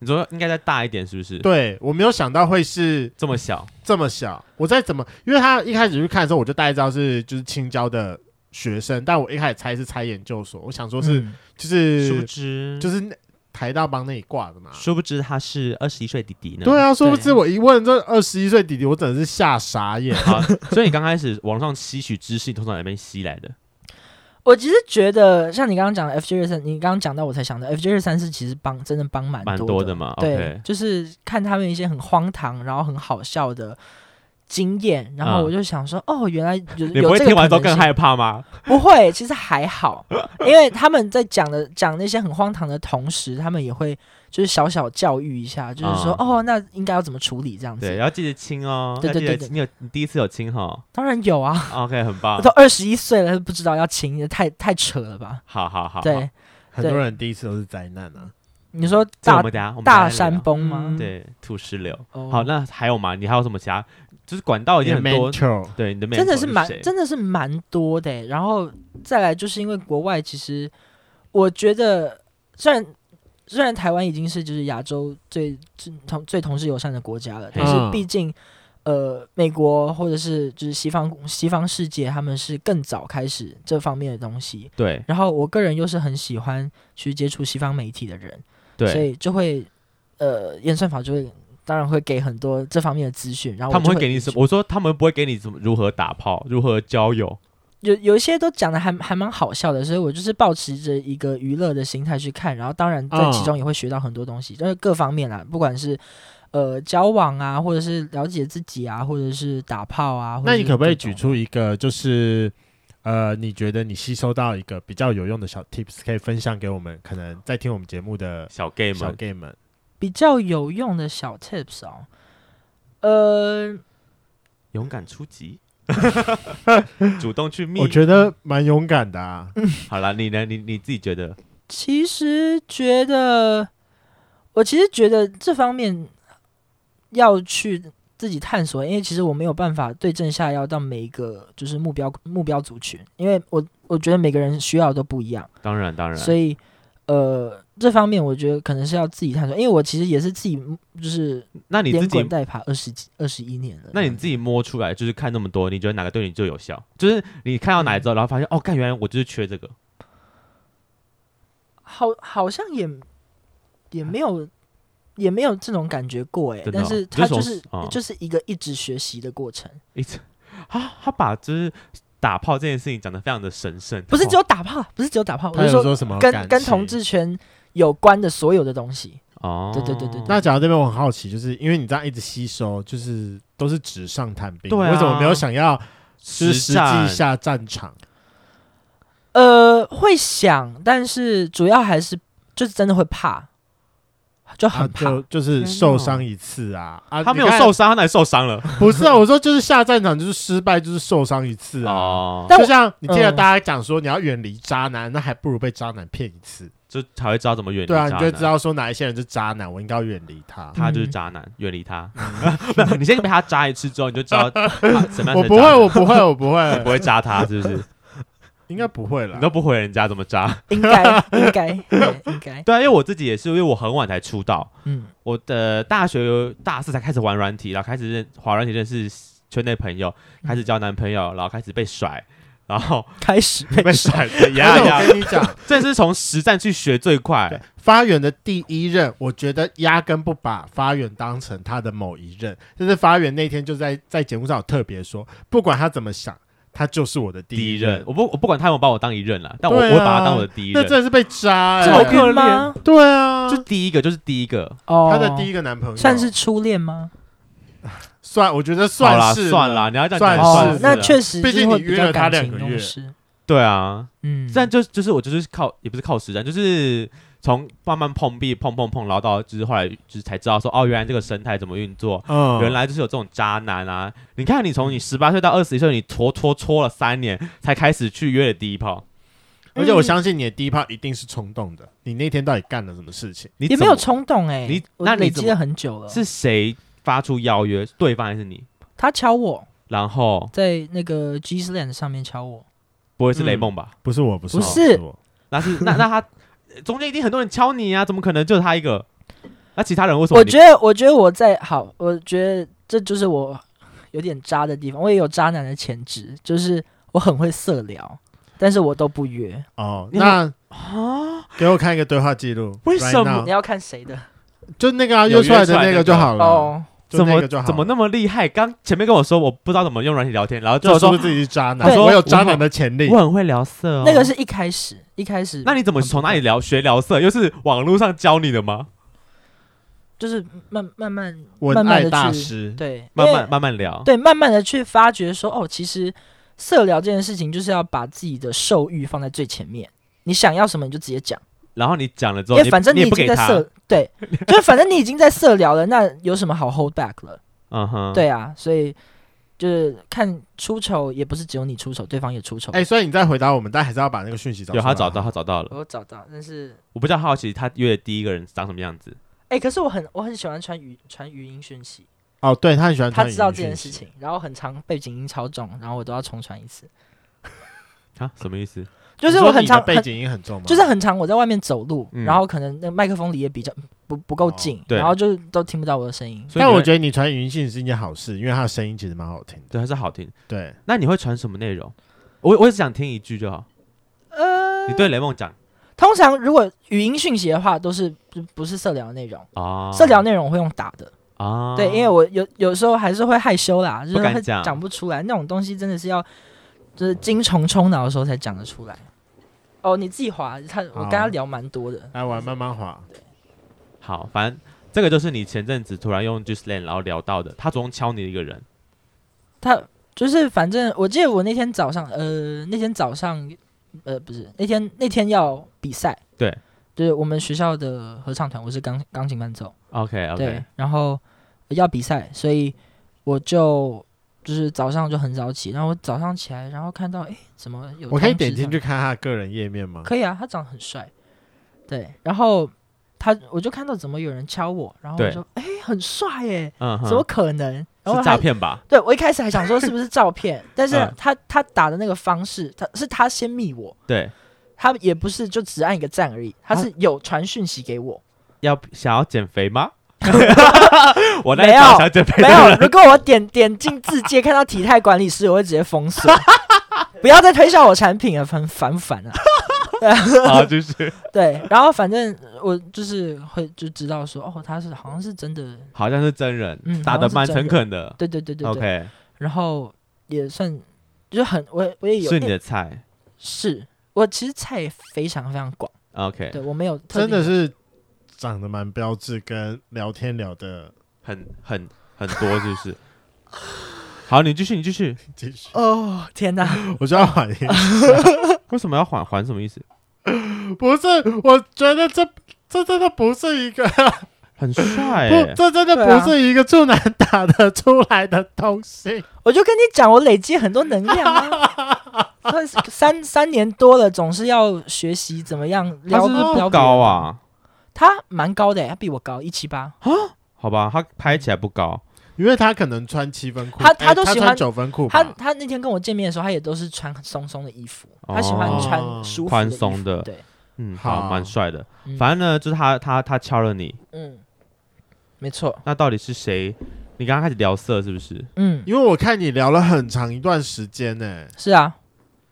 你说应该再大一点是不是？对，我没有想到会是这么小，这么小。我再怎么？因为他一开始去看的时候，我就大概知道是就是青椒的。学生，但我一开始猜是猜研究所，我想说是、嗯、就是殊不知就是台大帮那里挂的嘛，殊不知他是二十一岁弟弟呢。对啊，殊不知我一问这二十一岁弟弟，我真的是吓傻眼啊！所以你刚开始网上吸取知识，通常哪边吸来的？我其实觉得，像你刚刚讲的 FJ 三，你刚刚讲到我才想到 FJ 三是其实帮真的帮蛮多的，多的嘛。对，okay、就是看他们一些很荒唐，然后很好笑的。经验，然后我就想说，嗯、哦，原来有有这个可能性。你不会听完之后更害怕吗？不会，其实还好，因为他们在讲的讲那些很荒唐的同时，他们也会就是小小教育一下，就是说，嗯、哦，那应该要怎么处理这样子。对，要记得亲哦。对对对，对，你有你第一次有亲哈？当然有啊。OK，很棒。我 都二十一岁了，不知道要亲，太太扯了吧？好好好。对，很多人第一次都是灾难啊。你说大大山崩吗？对，土石流。好，那还有吗？你还有什么其他？就是管道已经很多，对，你的真的是蛮，真的是蛮多的。然后再来，就是因为国外，其实我觉得，虽然虽然台湾已经是就是亚洲最同最同志友善的国家了，但是毕竟，呃，美国或者是就是西方西方世界，他们是更早开始这方面的东西。对。然后我个人又是很喜欢去接触西方媒体的人，对，所以就会呃，演算法就会。当然会给很多这方面的资讯，然后他们会给你什么？我说他们不会给你怎么如何打炮，如何交友，有有一些都讲的还还蛮好笑的，所以我就是抱持着一个娱乐的心态去看，然后当然在其中也会学到很多东西，就是各方面啦，不管是呃交往啊，或者是了解自己啊，或者是打炮啊。那你可不可以举出一个，就是呃，你觉得你吸收到一个比较有用的小 tips，可以分享给我们？可能在听我们节目的小 gay 们，小 gay 们。比较有用的小 tips 哦，呃，勇敢出击，主动去密，我觉得蛮勇敢的啊。好了，你呢？你你自己觉得？其实觉得，我其实觉得这方面要去自己探索，因为其实我没有办法对症下药到每一个就是目标目标族群，因为我我觉得每个人需要都不一样。当然，当然，所以。呃，这方面我觉得可能是要自己探索，因为我其实也是自己，就是那你自己连滚带爬二十几、二十一年了。那你自己摸出来，就是看那么多，你觉得哪个对你最有效？就是你看到哪之后，然后发现、嗯、哦，干，原来我就是缺这个。好，好像也也没有也没有这种感觉过哎，但是它就是、哦、就是一个一直学习的过程。一直他他把就是打炮这件事情讲得非常的神圣，不是只有打炮，不是只有打炮，我是说什么跟跟同志圈有关的所有的东西。哦，对对对对。那讲到这边，我很好奇，就是因为你这样一直吸收，就是都是纸上谈兵，对啊，为什么没有想要是实际下战场？呃，会想，但是主要还是就是真的会怕，就很怕，啊、就，就是受伤一次啊啊！他没有受伤，他哪里受伤了？不是啊，我说就是下战场就是失败，就是受伤一次啊。哦，就像你听了大家讲说你要远离渣男，那还不如被渣男骗一次，就才会知道怎么远离。对啊，你就会知道说哪一些人是渣男，我应该要远离他。他就是渣男，远离他。你先被他渣一次之后，你就知道什 么样。我不会，我不会，我不会，不会渣他，是不是？应该不会了，你都不回人家怎么渣？应该应该应该。对啊，因为我自己也是，因为我很晚才出道。嗯，我的大学大四才开始玩软体，然后开始认滑软体认识圈内朋友，开始交男朋友，然后开始被甩，然后开始被甩的。呀呀，我跟你讲，这是从实战去学最快。发源的第一任，我觉得压根不把发源当成他的某一任，就是发源那天就在在节目上有特别说，不管他怎么想。他就是我的第一任，我不我不管他有没有把我当一任了，但我我会把他当我的第一任。那真的是被渣，这么可怜？对啊，就第一个就是第一个，他的第一个男朋友算是初恋吗？算，我觉得算是算了，你要这样算是，那确实，毕竟你约了他两个月，对啊，嗯，但就就是我就是靠，也不是靠实战，就是。从慢慢碰壁，碰碰碰，然后到就是后来就是才知道说，哦，原来这个生态怎么运作，嗯，原来就是有这种渣男啊！你看，你从你十八岁到二十一岁，你拖拖拖了三年才开始去约的第一炮，而且我相信你的第一炮一定是冲动的。你那天到底干了什么事情？你也没有冲动哎、欸，你那你积了很久了。是谁发出邀约？对方还是你？他敲我，然后在那个 G Sland 上面敲我，不会是雷梦吧？不是我，不是，不是，那是那那他。中间一定很多人敲你啊，怎么可能就他一个？那其他人为什么？我觉得，我觉得我在好，我觉得这就是我有点渣的地方。我也有渣男的潜质，就是我很会色聊，但是我都不约。哦，那啊，给我看一个对话记录。为什么 right 你要看谁的？就那个啊，约出来的那个就好了。哦。怎么怎么那么厉害？刚前面跟我说我不知道怎么用软体聊天，然后就说自己是渣男，说我有渣男的潜力，我很会聊色哦。那个是一开始，一开始。那你怎么从哪里聊学聊色？又是网络上教你的吗？就是慢慢慢慢慢的去对，慢慢慢慢聊，对，慢慢的去发掘说哦，其实色聊这件事情就是要把自己的兽欲放在最前面，你想要什么你就直接讲。然后你讲了之后，因为反正你已经在色，对，就是反正你已经在色聊了，那有什么好 hold back 了？嗯哼，对啊，所以就是看出丑，也不是只有你出丑，对方也出丑。哎，所以你再回答我们，但还是要把那个讯息找到。有他找到，他找到了，我找到，但是我比较好奇他约的第一个人长什么样子。哎，可是我很我很喜欢传语传语音讯息。哦，对他很喜欢，他知道这件事情，然后很长背景音超重，然后我都要重传一次。啊，什么意思？就是我很常背景音很重吗？就是很常我在外面走路，然后可能那麦克风离也比较不不够近，然后就都听不到我的声音。但我觉得你传语音讯是一件好事，因为他的声音其实蛮好听的，对，还是好听。对，那你会传什么内容？我我只想听一句就好。呃，你对雷梦讲，通常如果语音讯息的话，都是不不是社聊的内容啊，色聊内容我会用打的啊，对，因为我有有时候还是会害羞啦，就是会讲讲不出来那种东西，真的是要就是精虫冲脑的时候才讲得出来。哦，你自己滑，他我跟他聊蛮多的，来我慢慢滑。好，反正这个就是你前阵子突然用 GSLand 然后聊到的，他总共敲你的一个人。他就是反正我记得我那天早上，呃，那天早上，呃，不是那天那天要比赛，对，就是我们学校的合唱团，我是钢钢琴伴奏。OK OK，对，然后要比赛，所以我就。就是早上就很早起，然后我早上起来，然后看到哎，怎么有？我可以点进去看他的个人页面吗？可以啊，他长得很帅。对，然后他我就看到怎么有人敲我，然后我说哎，很帅耶，嗯，怎么可能？然后是诈骗吧？对，我一开始还想说是不是照片，但是他他打的那个方式，他是他先密我，对，他也不是就只按一个赞而已，他是有传讯息给我，要想要减肥吗？我没有没有，如果我点点进自介看到体态管理师，我会直接封锁。不要再推销我产品了，很烦不烦啊？啊，就是对，然后反正我就是会就知道说，哦，他是好像是真的，好像是真人，嗯，打得蛮诚恳的。对对对对，OK。然后也算，就很我我也有是你的菜，是我其实菜也非常非常广。OK，对我没有真的是长得蛮标致，跟聊天聊的很很很多，是不是？好，你继续，你继续，继续。哦，天哪！我就要缓一下。为什么要缓？缓什么意思？不是，我觉得这这真的不是一个很帅，不，这真的不是一个处男打得出来的东西。我就跟你讲，我累积很多能量啊。三三年多了，总是要学习怎么样撩撩高啊。他蛮高的，他比我高一七八啊。好吧，他拍起来不高。因为他可能穿七分裤，他他都喜欢九分裤。他他那天跟我见面的时候，他也都是穿松松的衣服，他喜欢穿舒服宽松的。对，嗯，好，蛮帅的。反正呢，就是他他他敲了你，嗯，没错。那到底是谁？你刚刚开始聊色是不是？嗯，因为我看你聊了很长一段时间呢。是啊，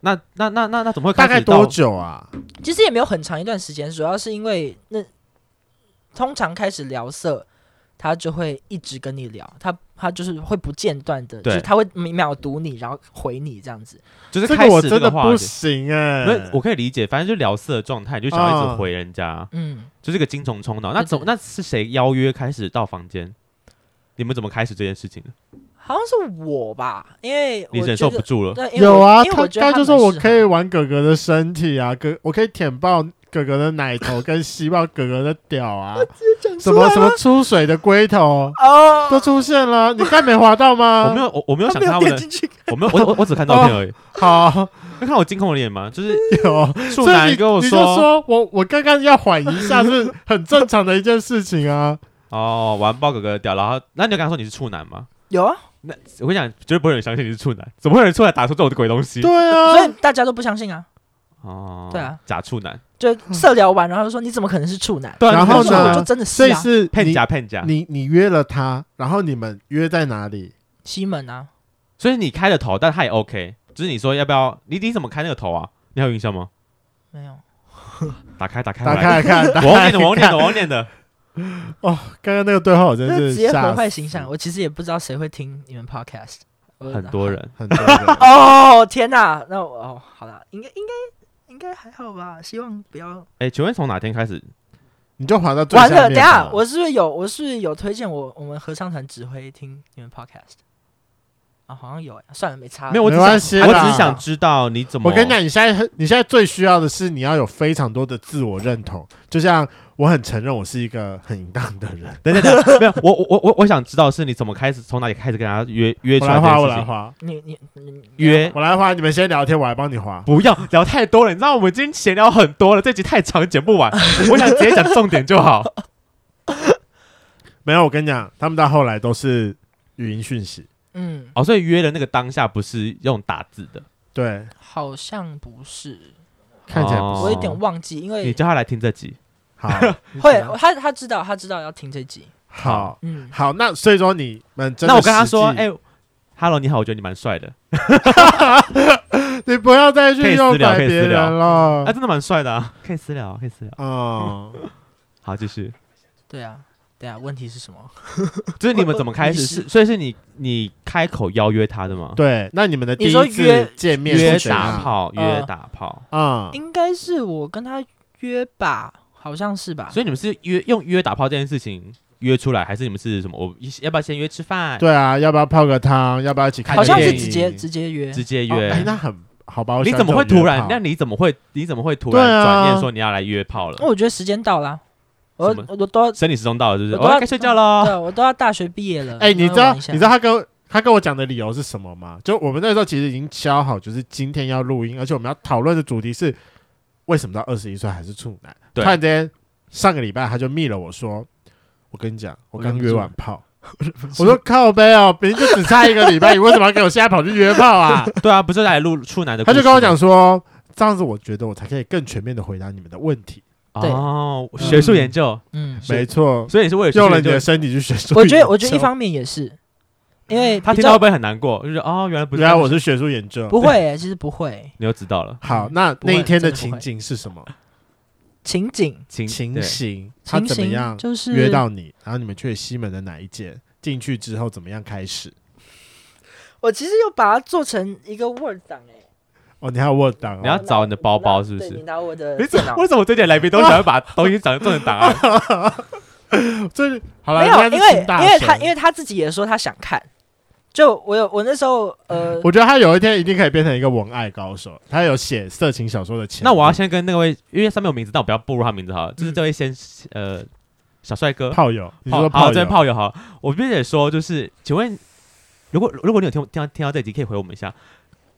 那那那那那怎么会？大概多久啊？其实也没有很长一段时间，主要是因为那通常开始聊色。他就会一直跟你聊，他他就是会不间断的，就是他会秒读你，然后回你这样子。就是这个我真的不行哎，那我可以理解，反正就聊色的状态，就想一直回人家，嗯，就是个精虫冲脑。那怎那是谁邀约开始到房间？你们怎么开始这件事情的？好像是我吧，因为你忍受不住了。有啊，他他就说我可以玩哥哥的身体啊，哥我可以舔爆。哥哥的奶头跟希望哥哥的屌啊！什么什么出水的龟头哦，都出现了。你刚没滑到吗？我没有，我我没有想看他们的，我没有，我我我只看照片而已。好，要看我惊恐的脸吗？就是有处男跟我说，你就说我我刚刚要缓一下，是很正常的一件事情啊。哦，玩爆哥哥的屌，然后那你就跟他说你是处男吗？有啊。那我跟你讲，绝对不会有人相信你是处男，怎么会有人出来打出这种鬼东西？对啊，所以大家都不相信啊。哦，对啊，假处男。就社聊完，然后就说你怎么可能是处男？对，然后呢，就真的是，所以是骗假骗假。你你约了他，然后你们约在哪里？西门啊。所以你开了头，但他也 OK。就是你说要不要？你你怎么开那个头啊？你还有印象吗？没有。打开打开打开来看，我念的我念的我念的。哦，刚刚那个对话我真的是直接毁坏形象。我其实也不知道谁会听你们 Podcast。很多人，很多人。哦天哪，那我哦好了，应该应该。应该还好吧，希望不要。哎，请问从哪天开始你就滑到最完了？等下，我是不是有？我是不是有推荐我我们合唱团指挥听你们 Podcast 啊？好像有哎，算了，没差，没有，我只想，我只是想知道你怎么。我跟你讲，你现在你现在最需要的是你要有非常多的自我认同，就像。我很承认我是一个很淫荡的人。等等等，没有，我我我我想知道是你怎么开始，从哪里开始跟他约约出来？我来滑，我来花。你你你约，我来花。你们先聊天，我来帮你花。不要聊太多了，你知道我们今天闲聊很多了，这集太长，剪不完。我想直接讲重点就好。没有，我跟你讲，他们到后来都是语音讯息。嗯，哦，所以约的那个当下不是用打字的。对，好像不是，看起来不是。我有点忘记，因为你叫他来听这集。好，会他他知道他知道要听这集。好，嗯，好，那所以说你们真的，那我跟他说，哎，Hello，你好，我觉得你蛮帅的。你不要再去诱拐别人了。哎，真的蛮帅的啊，可以私聊，可以私聊。哦，好，继续。对啊，对啊，问题是什么？就是你们怎么开始？是，所以是你你开口邀约他的吗？对，那你们的第一次见面约打炮，约打炮啊，应该是我跟他约吧。好像是吧，所以你们是约用约打炮这件事情约出来，还是你们是什么？我要不要先约吃饭？对啊，要不要泡个汤？要不要一起看？好像是直接直接约，直接约。哎，那很好吧？你怎么会突然？那你怎么会？你怎么会突然转念说你要来约炮了？那我觉得时间到了，我我都生理时钟到了，是不是？我要该睡觉了。对，我都要大学毕业了。哎，你知道你知道他跟他跟我讲的理由是什么吗？就我们那时候其实已经敲好，就是今天要录音，而且我们要讨论的主题是为什么到二十一岁还是处男？突然间。上个礼拜他就密了我说，我跟你讲，我刚约完炮。我说靠背哦，别人就只差一个礼拜，你为什么要给我现在跑去约炮啊？对啊，不是来录处男的。他就跟我讲说，这样子我觉得我才可以更全面的回答你们的问题。哦，学术研究，嗯，没错。所以你是为了用了你的身体去学术。我觉得，我觉得一方面也是，因为他听到会不会很难过？就是哦，原来不是，原来我是学术研究。不会，其实不会。你又知道了。好，那那一天的情景是什么？情景情情形，他怎么样？就是约到你，然后你们去西门的哪一间？进去之后怎么样开始？我其实又把它做成一个 Word 档哎。哦，你还有 Word 档？你要找你的包包是不是？你拿我的。为什么？为什么这点来宾都想要把东西找做成档案？这好了，没有，因为因为他因为他自己也说他想看。就我有我那时候呃，我觉得他有一天一定可以变成一个文爱高手。他有写色情小说的钱。那我要先跟那位，因为上面有名字，但我不要步入他名字哈。就是这位先呃小帅哥炮友，你说炮友，这炮友哈。我必须得说，就是请问，如果如果你有听听到听到这集，可以回我们一下。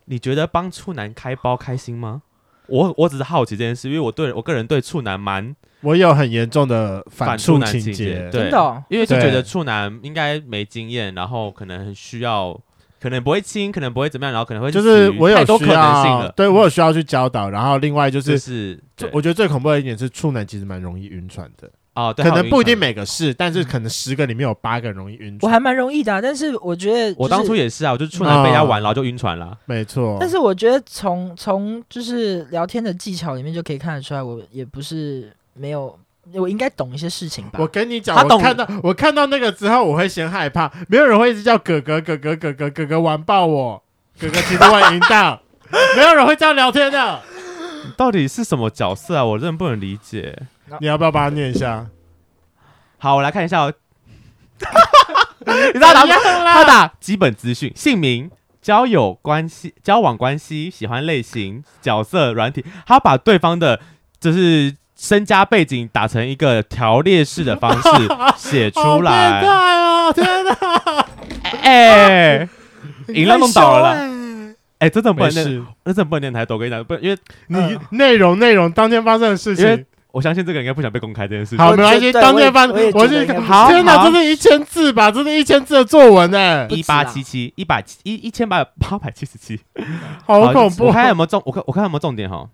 你觉得帮处男开包开心吗？我我只是好奇这件事，因为我对我个人对处男蛮，我有很严重的反处男情节，对，因为就觉得处男应该没经验，然后可能很需要，可能不会亲，可能不会怎么样，然后可能会就是我有需要，对我有需要去教导，然后另外就是，是我觉得最恐怖的一点是处男其实蛮容易晕船的。哦，对，可能不一定每个是，但是可能十个里面有八个容易晕船。我还蛮容易的，但是我觉得我当初也是啊，我就出来被人家玩，然后就晕船了。没错。但是我觉得从从就是聊天的技巧里面就可以看得出来，我也不是没有，我应该懂一些事情吧。我跟你讲，我看到我看到那个之后，我会先害怕，没有人会一直叫哥哥哥哥哥哥哥哥玩爆我，哥哥其实会赢到，没有人会这样聊天的。到底是什么角色啊？我真的不能理解。你要不要帮他念一下？好，我来看一下哦。你知道他打他打基本资讯、姓名、交友关系、交往关系、喜欢类型、角色、软体，他把对方的就是身家背景打成一个条列式的方式 写出来。天哪！天哪！哎，饮料弄倒了。哎，真的不能念，那真的不能念太多。我跟你讲，不，因为你内容内容当天发生的事情。我相信这个应该不想被公开这件事情。好，没关系。当面翻，我是好。天哪，这是一千字吧？这是一千字的作文呢。一八七七，一百一一千八八百七十七，好恐怖。我看有没有重，我看我看有没有重点哈。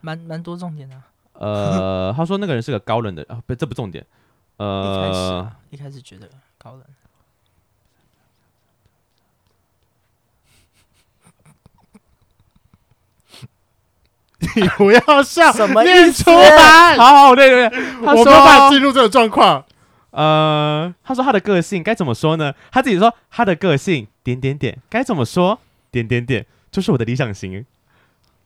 蛮蛮多重点的。呃，他说那个人是个高冷的啊，不，这不重点。呃，一开始觉得高冷。你不要笑，什么念出来？好好，对对对，他说我没有办法进入这个状况。呃，他说他的个性该怎么说呢？他自己说他的个性点点点该怎么说？点点点就是我的理想型，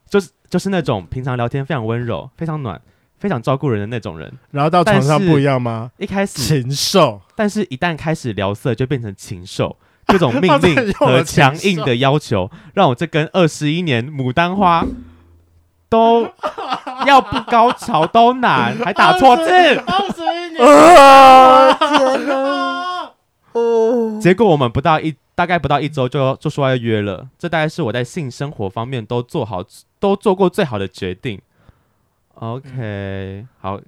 就是就是那种平常聊天非常温柔、非常暖、非常照顾人的那种人。然后到床上不一样吗？一开始禽兽，但是一旦开始聊色，就变成禽兽。这种命令 和强硬的要求，让我这根二十一年牡丹花。都要不高潮都难，还打错字。二十一年，啊、天哪！哦，结果我们不到一，大概不到一周就就说要约了。这大概是我在性生活方面都做好，都做过最好的决定。OK，、嗯、好，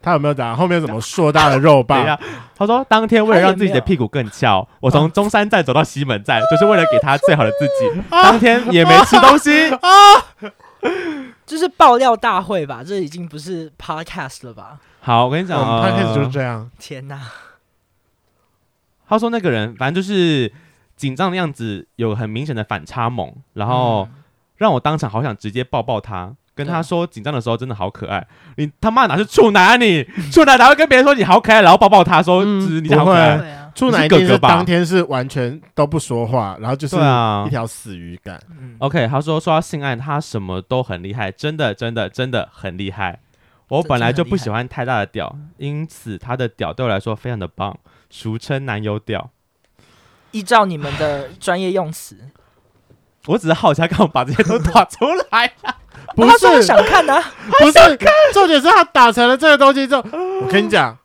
他有没有讲后面怎么硕大的肉棒？他说当天为了让自己的屁股更翘，我从中山站走到西门站，就是为了给他最好的自己。啊、当天也没吃东西啊。就是爆料大会吧，这已经不是 podcast 了吧？好，我跟你讲，podcast 就是这样。天哪！他说那个人反正就是紧张的样子，有很明显的反差萌，然后让我当场好想直接抱抱他，跟他说紧张的时候真的好可爱。你他妈哪是处男啊你？处男哪会跟别人说你好可爱，然后抱抱他说你好可爱？处男一定是当天是完全都不说话，然后就是一条死鱼干。OK，他说说到性爱，他什么都很厉害，真的真的真的很厉害。我本来就不喜欢太大的屌，因此他的屌对我来说非常的棒，俗称男友屌。依照你们的专业用词，我只是好奇他干嘛把这些都打出来 不是、哦、想看的、啊，不是重点是他打成了这个东西之后，我跟你讲，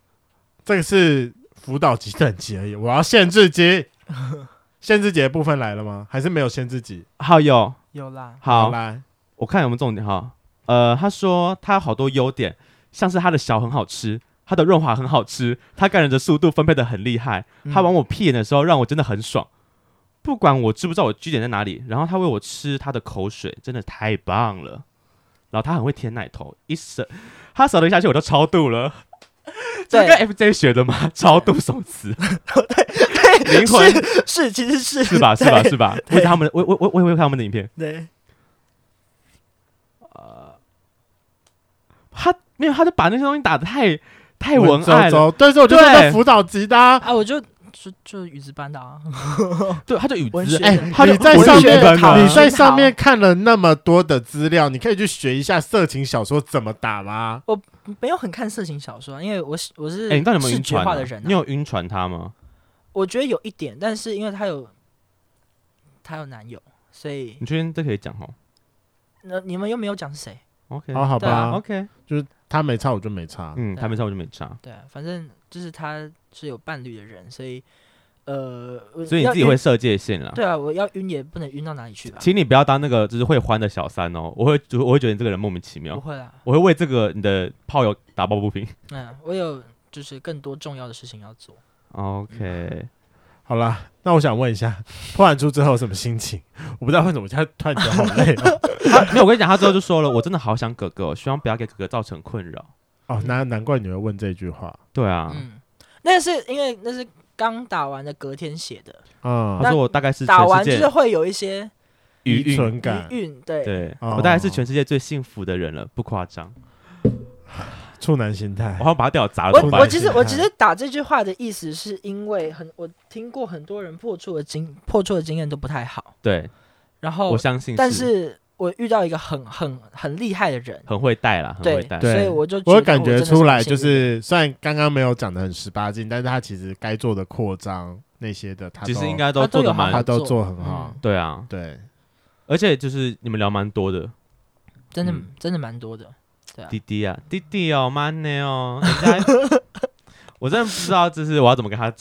这个是。辅导级等级而已，我要限制级，限制级的部分来了吗？还是没有限制级？好，有有啦。好，来，我看有没有重点哈。呃，他说他有好多优点，像是他的小很好吃，他的润滑很好吃，他干人的速度分配的很厉害，嗯、他往我屁眼的时候让我真的很爽，不管我知不知道我据点在哪里，然后他喂我吃他的口水，真的太棒了。然后他很会舔奶头，一舌他舌头一下去我都超度了。这跟 FJ 学的吗？超度手词，对，灵魂是其实是是吧是吧是吧？我他们我我我我也会看他们的影片。对，呃，他没有，他就把那些东西打的太太文爱了。对，所以我就在辅导级的啊，我就就就语资班的啊，对，他就语资。哎，你在上面，你在上面看了那么多的资料，你可以去学一下色情小说怎么打吗？我没有很看色情小说，因为我我是哎，你到底有没有晕船的人？你有晕船他吗？我觉得有一点，但是因为他有他有男友，所以你确定这可以讲哦？那你们又没有讲是谁？OK，好好吧，OK，就是他没差，我就没差。嗯，他没差，我就没差。对，反正就是他是有伴侣的人，所以呃，所以你自己会设界限了。对啊，我要晕也不能晕到哪里去吧。请你不要当那个就是会欢的小三哦，我会我会觉得你这个人莫名其妙。不会啦，我会为这个你的炮友打抱不平。嗯，我有就是更多重要的事情要做。OK。好啦，那我想问一下，破完出之后什么心情？我不知道为什么他突然觉得好累哦。没有，我跟你讲，他之后就说了，我真的好想哥哥，希望不要给哥哥造成困扰。哦，难难怪你会问这句话。对啊，嗯，那是因为那是刚打完的隔天写的。嗯，他说我大概是打完就是会有一些余韵感，余韵。对对，我大概是全世界最幸福的人了，不夸张。处男心态，我好像把他掉砸了。我我其实我其实打这句话的意思是因为很我听过很多人破处的经破处的经验都不太好。对，然后我相信，但是我遇到一个很很很厉害的人，很会带啦，很会带，所以我就我感觉出来，就是虽然刚刚没有讲的很十八禁，但是他其实该做的扩张那些的，他其实应该都做的蛮，他都做。很好。对啊，对，而且就是你们聊蛮多的，真的真的蛮多的。对啊。弟弟啊，弟弟哦，妈呢哦，我真的不知道，就是我要怎么跟他。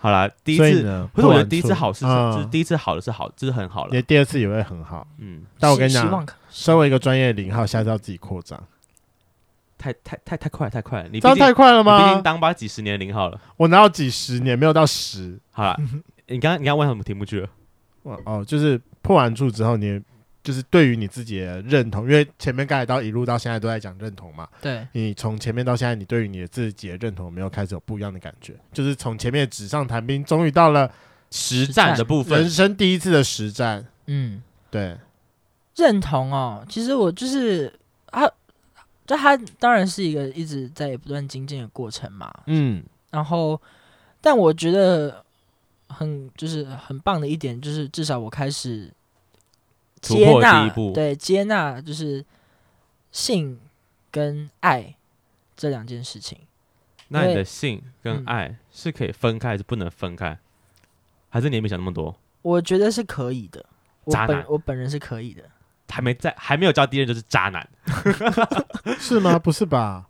好啦，第一次，不是我觉得第一次好是，就是第一次好的是好，就是很好了。你第二次也会很好，嗯。但我跟你讲，身为一个专业零号，下次要自己扩张。太太太太快太快了，你这样太快了吗？毕竟当把几十年零号了，我哪有几十年？没有到十。好了，你刚刚你刚刚问什么题目去了？哦，就是破完处之后你。就是对于你自己的认同，因为前面刚才到一路到现在都在讲认同嘛。对，你从前面到现在，你对于你的自己的认同有没有开始有不一样的感觉？就是从前面纸上谈兵，终于到了实战的部分，人生第一次的实战。嗯，对，认同哦。其实我就是啊，这他当然是一个一直在不断精进的过程嘛。嗯，然后，但我觉得很就是很棒的一点，就是至少我开始。接纳对接纳就是性跟爱这两件事情。那你的性跟爱是可以分开还是不能分开？嗯、还是你也没想那么多？我觉得是可以的。渣男，我本人是可以的。还没在还没有交第一任就是渣男，是吗？不是吧？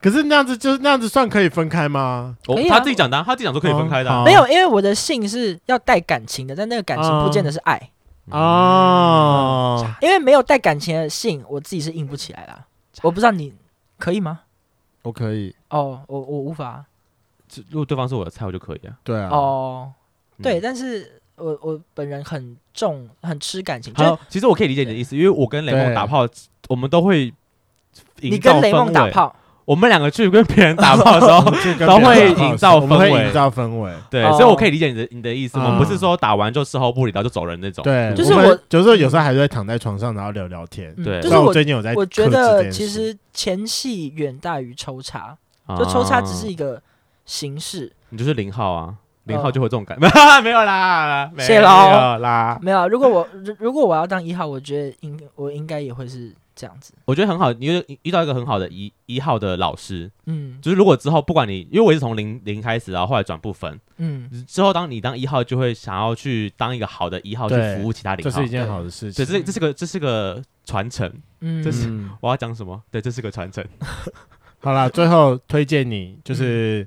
可是那样子就是那样子算可以分开吗？哦啊、他自己讲的、啊，他自己讲说可以分开的、啊。没有，因为我的性是要带感情的，但那个感情不见得是爱。哦，因为没有带感情的信，我自己是硬不起来啦。我不知道你可以吗？我可以。哦，我我无法。如果对方是我的菜，我就可以啊。对啊。哦，对，但是我我本人很重，很吃感情。好，其实我可以理解你的意思，因为我跟雷梦打炮，我们都会。你跟雷梦打炮。我们两个去跟别人打炮的时候，都会营造氛围，营造氛围。对，所以我可以理解你的你的意思。我们不是说打完就事后不理，然后就走人那种。对，就是我，就是有时候还是会躺在床上，然后聊聊天。对，就是我最近有在。我觉得其实前戏远大于抽插，就抽插只是一个形式。你就是零号啊，零号就会这种感觉。没有啦，谢喽啦，没有。如果我如果我要当一号，我觉得应我应该也会是。这样子，我觉得很好。你遇遇到一个很好的一一号的老师，嗯，就是如果之后不管你，因为我也是从零零开始，然后后来转部分，嗯，之后当你当一号，就会想要去当一个好的一号去服务其他零号，这是一件好的事情。对，这这是个这是个传承，嗯，这是我要讲什么？对，这是个传承。好啦，最后推荐你就是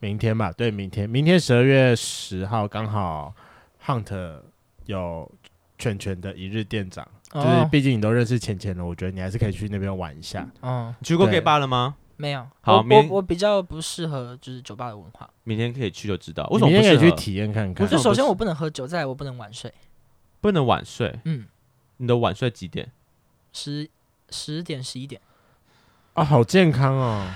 明天吧，对，明天，明天十二月十号刚好 Hunt 有犬犬的一日店长。就是，毕竟你都认识浅浅了，我觉得你还是可以去那边玩一下。嗯，去过 gay bar 了吗？没有。好，我我比较不适合就是酒吧的文化。明天可以去就知道。为什么不可以去体验看看？就首先我不能喝酒，再来我不能晚睡。不能晚睡？嗯。你的晚睡几点？十十点十一点。啊，好健康哦。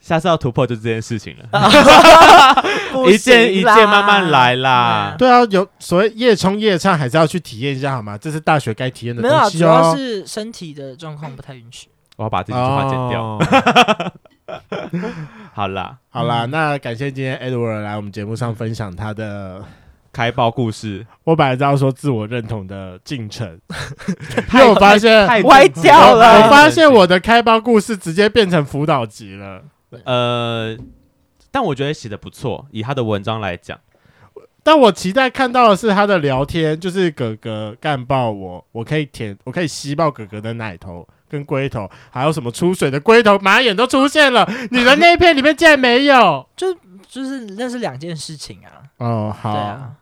下次要突破就这件事情了，一件一件慢慢来啦。对啊，有所谓夜冲夜唱，还是要去体验一下好吗？这是大学该体验的东西哦。没有，主要是身体的状况不太允许。我要把这句话剪掉。好啦，好啦，那感谢今天 Edward 来我们节目上分享他的开包故事。我本来知道说自我认同的进程，因为我发现歪掉了。我发现我的开包故事直接变成辅导级了。呃，但我觉得写的不错，以他的文章来讲。但我期待看到的是他的聊天，就是哥哥干爆我，我可以舔，我可以吸爆哥哥的奶头跟龟头，还有什么出水的龟头、马眼都出现了，你的那一片里面竟然没有，就就是那是两件事情啊。哦，好，啊、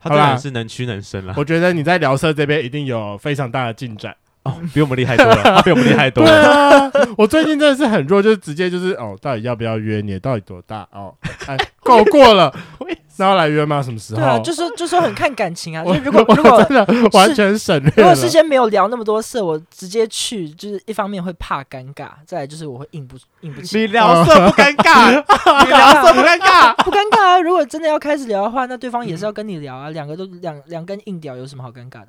他当然是能屈能伸了。我觉得你在聊色这边一定有非常大的进展。哦，比我们厉害多了，他 比我们厉害多了。对啊，我最近真的是很弱，就是直接就是哦，到底要不要约你？到底多大？哦，哎，够过了，那要来约吗？什么时候？对啊，就是就是很看感情啊。就如果如果真的完全省略，如果事先没有聊那么多色，我直接去，就是一方面会怕尴尬，再来就是我会硬不硬不起。你聊色不尴尬，你聊色不尴尬，不尴尬啊。如果真的要开始聊的话，那对方也是要跟你聊啊，两个都两两根硬屌，有什么好尴尬的？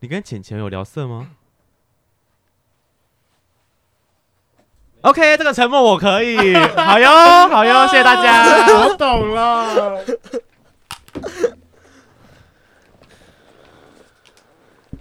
你跟浅浅有聊色吗？OK，这个沉默我可以。好哟，好哟，谢谢大家。我懂了。